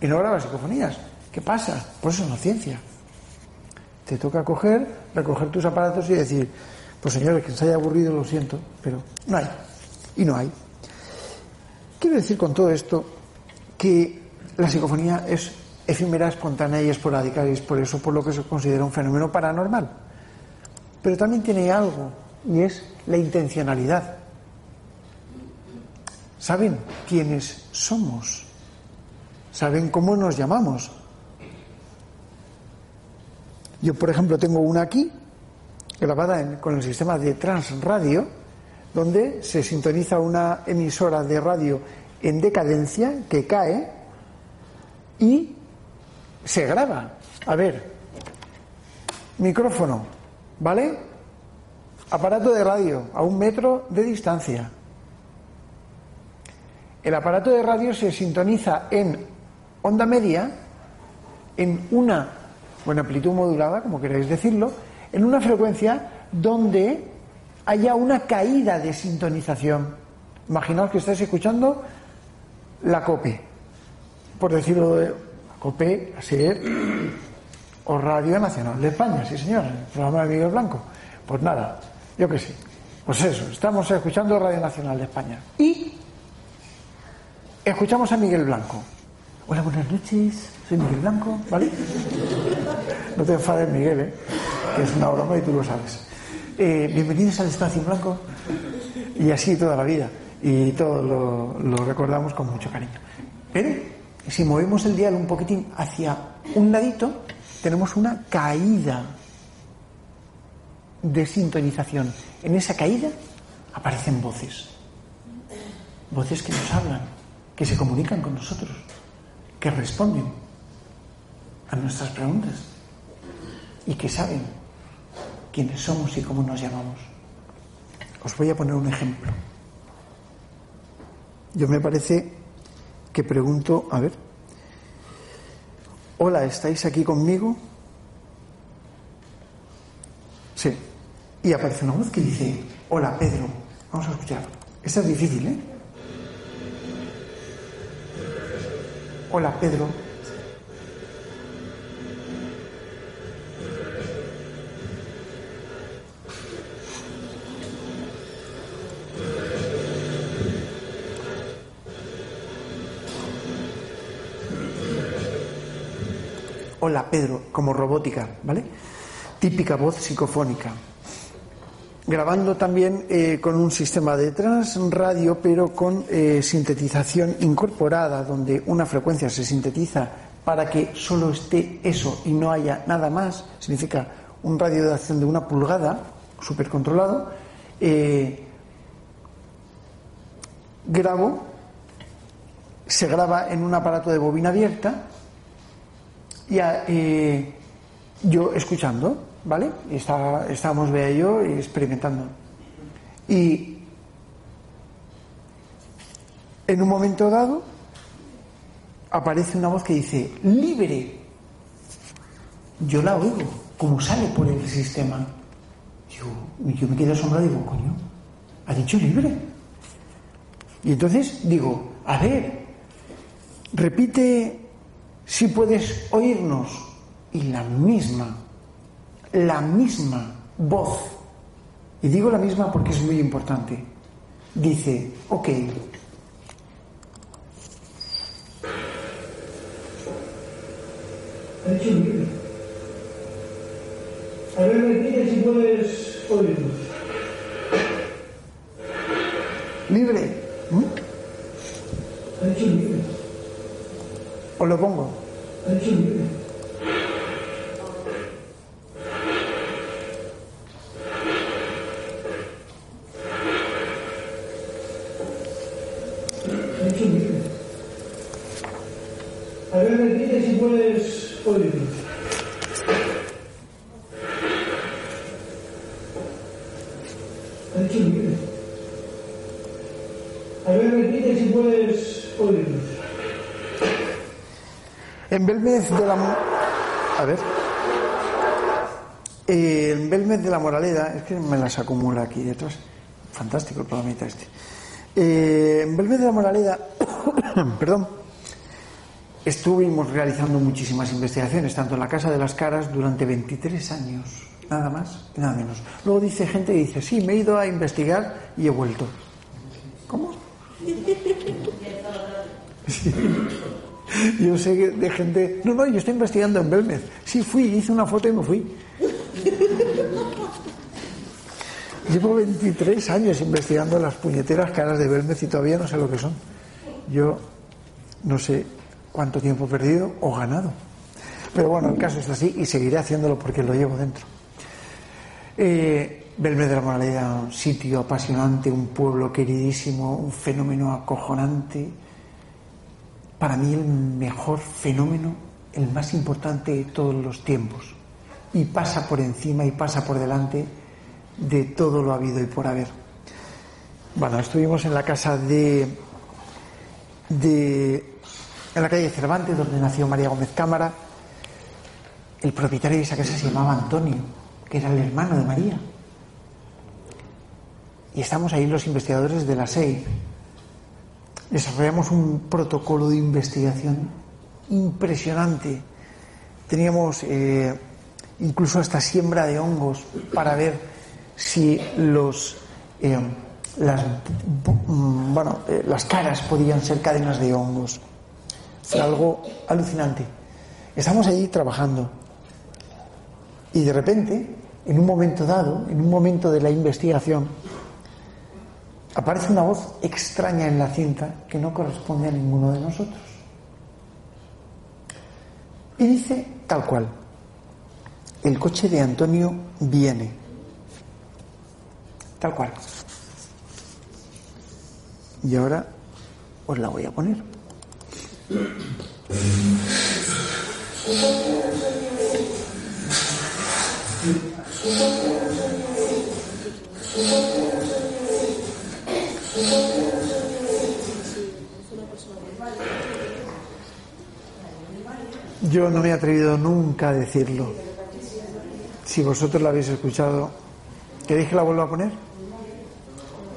A: y no grabas psicofonías. ¿Qué pasa? Pues eso no ciencia. Te toca coger, recoger tus aparatos y decir, pues señores, que se haya aburrido, lo siento, pero no hay. Y no hay. Quiero decir con todo esto que la psicofonía es efímera, espontánea y esporádica, y es por eso por lo que se considera un fenómeno paranormal. Pero también tiene algo, y es la intencionalidad. ¿Saben quiénes somos? ¿Saben cómo nos llamamos? Yo, por ejemplo, tengo una aquí, grabada con el sistema de Transradio, donde se sintoniza una emisora de radio en decadencia que cae y se graba. A ver, micrófono, ¿vale? Aparato de radio a un metro de distancia. El aparato de radio se sintoniza en onda media, en una, o en amplitud modulada, como queráis decirlo, en una frecuencia donde haya una caída de sintonización. Imaginaos que estáis escuchando la COPE, por decirlo de COPE, ser o Radio Nacional de España, sí señor, el programa de Miguel Blanco. Pues nada, yo qué sé. Pues eso, estamos escuchando Radio Nacional de España. Y escuchamos a Miguel Blanco. Hola, buenas noches, soy Miguel Blanco, ¿vale? No te enfades, Miguel, ¿eh? que es una broma y tú lo sabes. Eh, bienvenidos al Espacio Blanco. Y así toda la vida. Y todo lo, lo recordamos con mucho cariño. Pero si movemos el dial un poquitín hacia un ladito, tenemos una caída de sintonización. En esa caída aparecen voces. Voces que nos hablan, que se comunican con nosotros, que responden a nuestras preguntas y que saben quiénes somos y cómo nos llamamos. Os voy a poner un ejemplo. Yo me parece que pregunto, a ver, hola, ¿estáis aquí conmigo? Sí. Y aparece una voz que dice, hola, Pedro. Vamos a escuchar. Esta es difícil, ¿eh? Hola, Pedro. Hola Pedro, como robótica, ¿vale? Típica voz psicofónica. Grabando también eh, con un sistema de transradio, pero con eh, sintetización incorporada, donde una frecuencia se sintetiza para que solo esté eso y no haya nada más. Significa un radio de acción de una pulgada, súper controlado. Eh, grabo, se graba en un aparato de bobina abierta y yo escuchando, ¿vale? Y está, estábamos Bea yo experimentando. Y en un momento dado aparece una voz que dice, libre. Yo la oigo, como sale por el sistema. Yo, yo me quedé asombrado y digo, coño, ha dicho libre. Y entonces digo, a ver, repite si puedes oírnos. Y la misma, la misma voz, y digo la misma porque es muy importante, dice, ok,
F: dicho libre. A ver, repite si puedes oírnos.
A: libre. ¿Mm?
F: Ha dicho libre.
A: Os lo pongo.
F: Ha dicho libre. Ha dicho libre. A ver, repite si puedes oírnos.
A: En Belmez de la... A ver. Eh, en Belmez de la Moraleda, es que me las acumula aquí detrás. Fantástico el programita este. Eh, en Belmez de la Moraleda, perdón, estuvimos realizando muchísimas investigaciones, tanto en la Casa de las Caras durante 23 años, nada más y nada menos. Luego dice gente que dice, sí, me he ido a investigar y he vuelto. ¿Cómo? Yo sé que de gente. No, no, yo estoy investigando en Belmez. Sí, fui, hice una foto y me fui. Llevo 23 años investigando las puñeteras caras de Belmez y todavía no sé lo que son. Yo no sé cuánto tiempo he perdido o ganado. Pero bueno, el caso es así y seguiré haciéndolo porque lo llevo dentro. Eh, Belmez de la Moraleda, un sitio apasionante, un pueblo queridísimo, un fenómeno acojonante. Para mí el mejor fenómeno, el más importante de todos los tiempos. Y pasa por encima y pasa por delante de todo lo habido y por haber. Bueno, estuvimos en la casa de, de en la calle Cervantes, donde nació María Gómez Cámara. El propietario de esa casa se llamaba Antonio, que era el hermano de María. Y estamos ahí los investigadores de la SEI. Desarrollamos un protocolo de investigación impresionante. Teníamos eh, incluso hasta siembra de hongos para ver si los eh, las mm, bueno eh, las caras podían ser cadenas de hongos. Fue algo alucinante. Estamos allí trabajando y de repente, en un momento dado, en un momento de la investigación, aparece una voz extraña en la cinta que no corresponde a ninguno de nosotros. Y dice tal cual, el coche de Antonio viene. Tal cual. Y ahora os la voy a poner. Yo no me he atrevido nunca a decirlo. Si vosotros la habéis escuchado, ¿queréis que la vuelva a poner?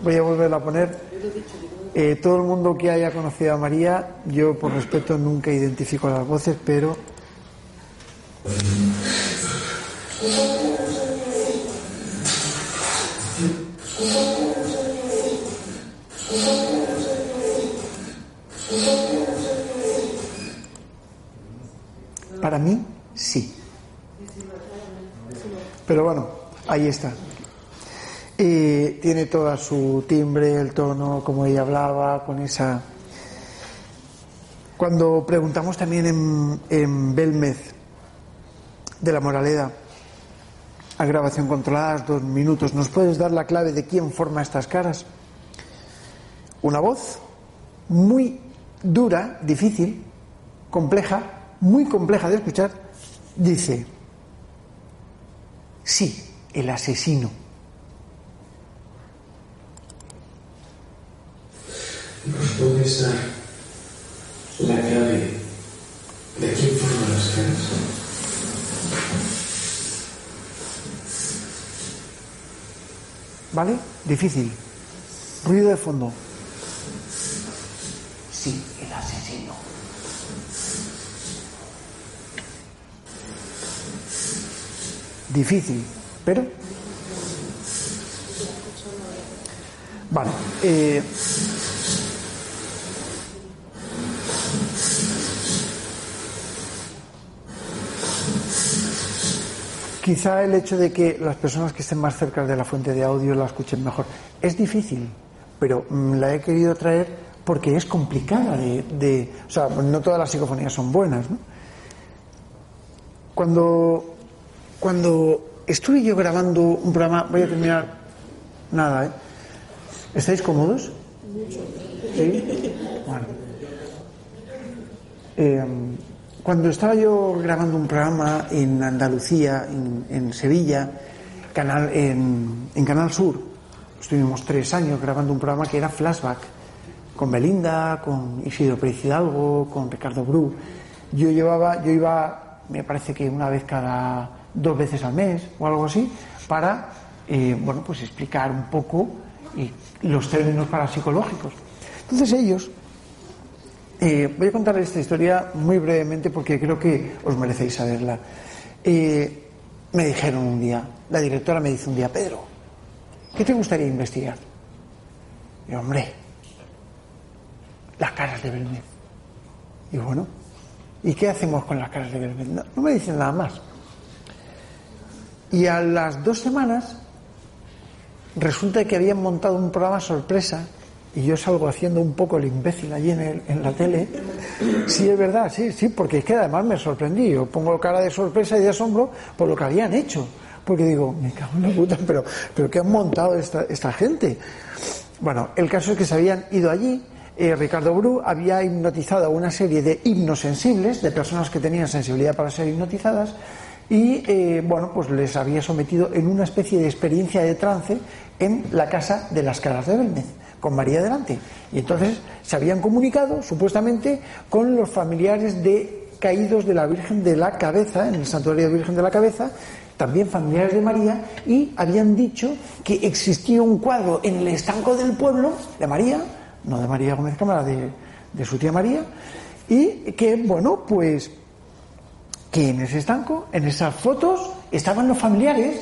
A: Voy a volverla a poner. Eh, todo el mundo que haya conocido a María, yo por respeto nunca identifico las voces, pero para mí sí. Pero bueno, ahí está. Eh, tiene toda su timbre, el tono, como ella hablaba, con esa. Cuando preguntamos también en, en Belmez de la Moraleda, a grabación controlada, dos minutos, ¿nos puedes dar la clave de quién forma estas caras? Una voz muy dura, difícil, compleja, muy compleja de escuchar, dice, sí, el asesino.
G: ¿Nos puedes dar la clave de quién forma las caras?
A: ¿Vale? Difícil. Ruido de fondo. Sí, el asesino. Difícil, pero... Vale. eh, Quizá el hecho de que las personas que estén más cerca de la fuente de audio la escuchen mejor. Es difícil, pero mm, la he querido traer porque es complicada de, de- O sea, no todas las psicofonías son buenas, ¿no? Cuando, cuando estuve yo grabando un programa... Voy a terminar... Nada, ¿eh? ¿Estáis cómodos? ¿Sí? Bueno. Eh, cuando estaba yo grabando un programa en Andalucía, en, en Sevilla, canal, en, en Canal Sur, estuvimos tres años grabando un programa que era Flashback, con Belinda, con Isidro Pérez Hidalgo, con Ricardo Bru. yo llevaba, yo iba, me parece que una vez cada dos veces al mes o algo así, para, eh, bueno, pues explicar un poco eh, los términos parapsicológicos. Entonces ellos, eh, voy a contarles esta historia muy brevemente porque creo que os merecéis saberla. Eh, me dijeron un día, la directora me dice un día, Pedro, ¿qué te gustaría investigar? Y hombre, las caras de Belmez. Y bueno, ¿y qué hacemos con las caras de Belmez? No me dicen nada más. Y a las dos semanas resulta que habían montado un programa sorpresa y yo salgo haciendo un poco el imbécil allí en, el- en la tele. Sí, es verdad, sí, sí, porque es que además me sorprendí. Yo pongo cara de sorpresa y de asombro por lo que habían hecho. Porque digo, me cago en la puta, pero, pero ¿qué han montado esta, esta gente? Bueno, el caso es que se habían ido allí. eh, Ricardo Bru había hipnotizado a una serie de hipnosensibles, de personas que tenían sensibilidad para ser hipnotizadas, y eh, bueno, pues les había sometido en una especie de experiencia de trance en la casa de las caras de Belmez, con María delante. Y entonces se habían comunicado, supuestamente, con los familiares de caídos de la Virgen de la Cabeza, en el santuario de Virgen de la Cabeza, también familiares de María, y habían dicho que existía un cuadro en el estanco del pueblo de María, no de María Gómez Cámara, de, de su tía María, y que, bueno, pues que en ese estanco, en esas fotos, estaban los familiares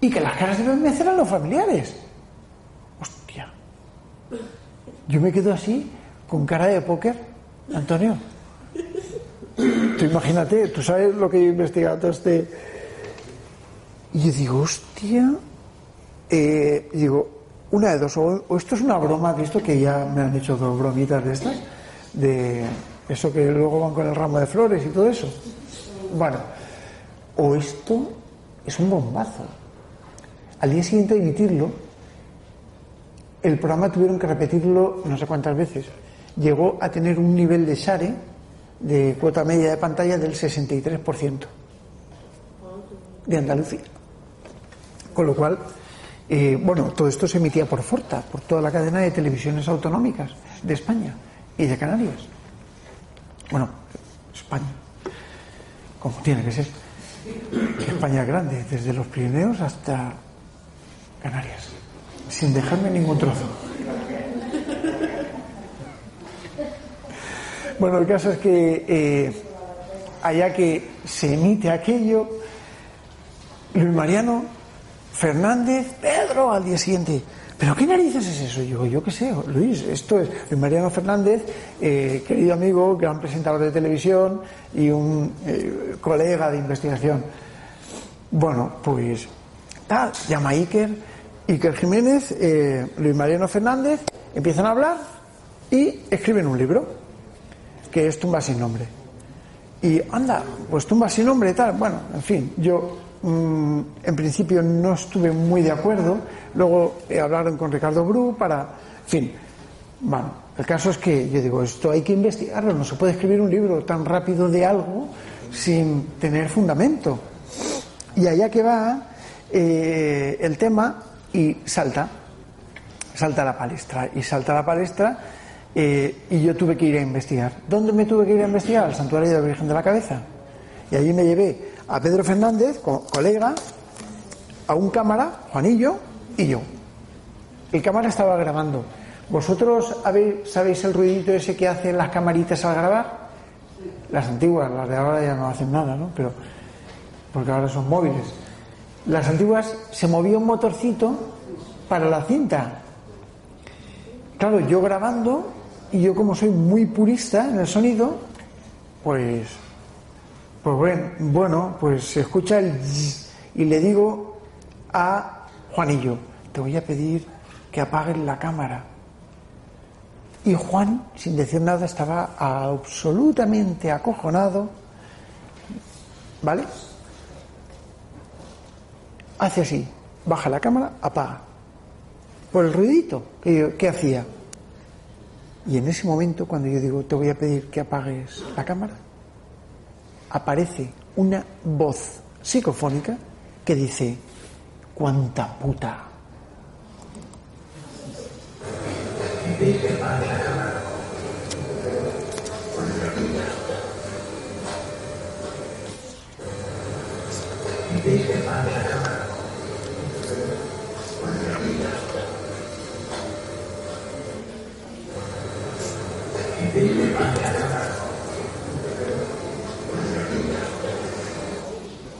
A: y que las caras de Belmez eran los familiares. Hostia. Yo me quedo así, con cara de póker, Antonio. Tú imagínate, tú sabes lo que he investigado todo este. Y yo digo, hostia. Eh, digo, una de dos, o, o esto es una broma, visto que ya me han hecho dos bromitas de estas, de eso que luego van con el ramo de flores y todo eso. Bueno, o esto es un bombazo. Al día siguiente de emitirlo, el programa tuvieron que repetirlo no sé cuántas veces. Llegó a tener un nivel de share, de cuota media de pantalla, del 63% de Andalucía. Con lo cual, eh, bueno, todo esto se emitía por Forta, por toda la cadena de televisiones autonómicas de España y de Canarias. Bueno, España, como tiene que ser. España es grande, desde los Pirineos hasta Canarias, sin dejarme ningún trozo. Bueno, el caso es que eh, allá que se emite aquello, Luis Mariano Fernández, Pedro, al día siguiente. ¿Pero qué narices es eso? Yo, yo qué sé, Luis, esto es Luis Mariano Fernández, eh, querido amigo, gran presentador de televisión y un eh, colega de investigación. Bueno, pues tal, llama Iker, Iker Jiménez, eh, Luis Mariano Fernández, empiezan a hablar y escriben un libro, que es Tumba sin nombre. Y anda, pues tumba sin nombre, tal. Bueno, en fin, yo mm, en principio no estuve muy de acuerdo. Luego eh, hablaron con Ricardo Bru para. En fin, bueno, el caso es que yo digo, esto hay que investigarlo. No se puede escribir un libro tan rápido de algo sin tener fundamento. Y allá que va eh, el tema y salta, salta a la palestra. Y salta a la palestra eh, y yo tuve que ir a investigar. ¿Dónde me tuve que ir a investigar? Al santuario de la Virgen de la Cabeza. Y allí me llevé a Pedro Fernández, co- colega, a un cámara, Juanillo y yo. El cámara estaba grabando. ¿Vosotros habéis- sabéis el ruidito ese que hacen las camaritas al grabar? Las antiguas, las de ahora ya no hacen nada, ¿no? Pero, porque ahora son móviles. Las antiguas se movía un motorcito para la cinta. Claro, yo grabando y yo como soy muy purista en el sonido, pues, pues bueno, pues se escucha el y le digo a Juanillo, te voy a pedir que apagues la cámara. Y Juan, sin decir nada, estaba absolutamente acojonado, ¿vale? Hace así, baja la cámara, apaga por el ruidito que, que hacía. Y en ese momento, cuando yo digo, te voy a pedir que apagues la cámara, aparece una voz psicofónica que dice, ¡cuánta puta!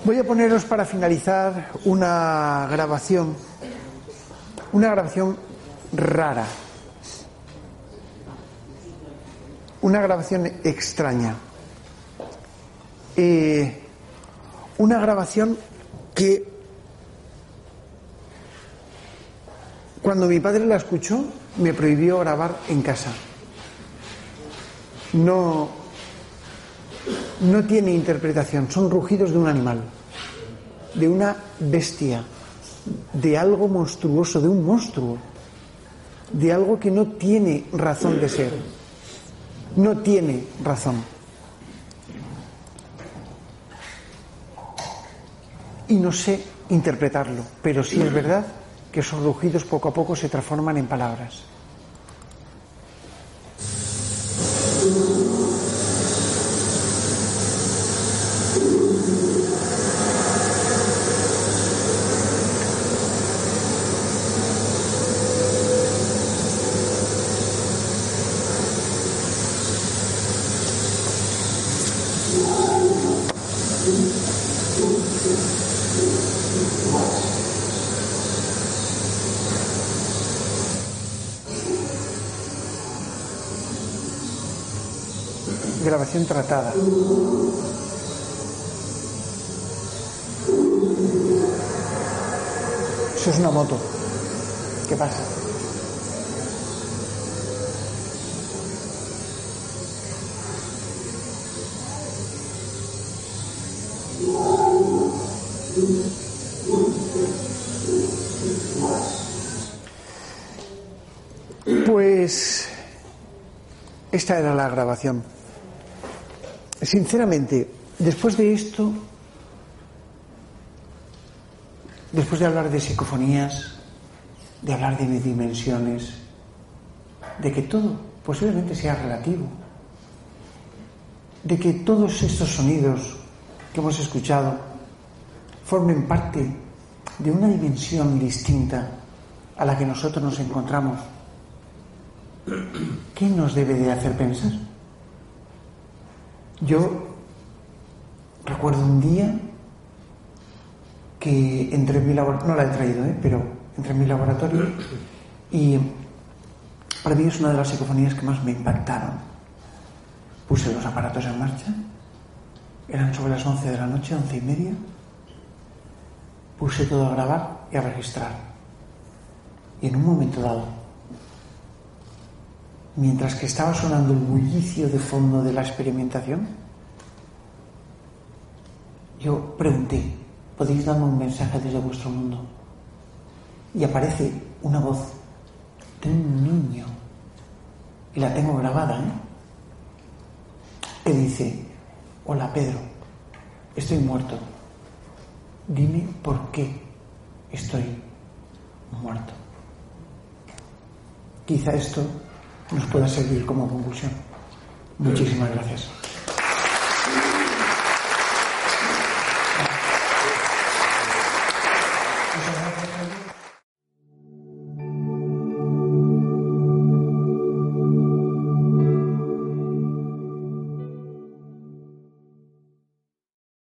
A: Voy a poneros para finalizar una grabación, una grabación rara, una grabación extraña, Eh, una grabación que cuando mi padre la escuchó me prohibió grabar en casa. No, no tiene interpretación, son rugidos de un animal, de una bestia, de algo monstruoso, de un monstruo, de algo que no tiene razón de ser, no tiene razón. Y no sé interpretarlo, pero sí es verdad que esos rugidos poco a poco se transforman en palabras. Grabación tratada. Eso es una moto. ¿Qué pasa? Pues esta era la grabación. Sinceramente, después de esto, después de hablar de psicofonías, de hablar de dimensiones, de que todo posiblemente sea relativo, de que todos estos sonidos que hemos escuchado formen parte de una dimensión distinta a la que nosotros nos encontramos, ¿qué nos debe de hacer pensar? Yo recuerdo un día que entré en mi laboratorio, no la he traído, ¿eh? pero entré en mi laboratorio y para mí es una de las psicofonías que más me impactaron. Puse los aparatos en marcha, eran sobre las 11 de la noche, once y media, puse todo a grabar y a registrar. Y en un momento dado, mientras que estaba sonando el bullicio de fondo de la experimentación, yo pregunté, ¿podéis darme un mensaje desde vuestro mundo? Y aparece una voz de un niño, y la tengo grabada, ¿eh? que dice, hola Pedro, estoy muerto, dime por qué estoy muerto. Quizá esto nos pueda servir como conclusión. Muchísimas gracias.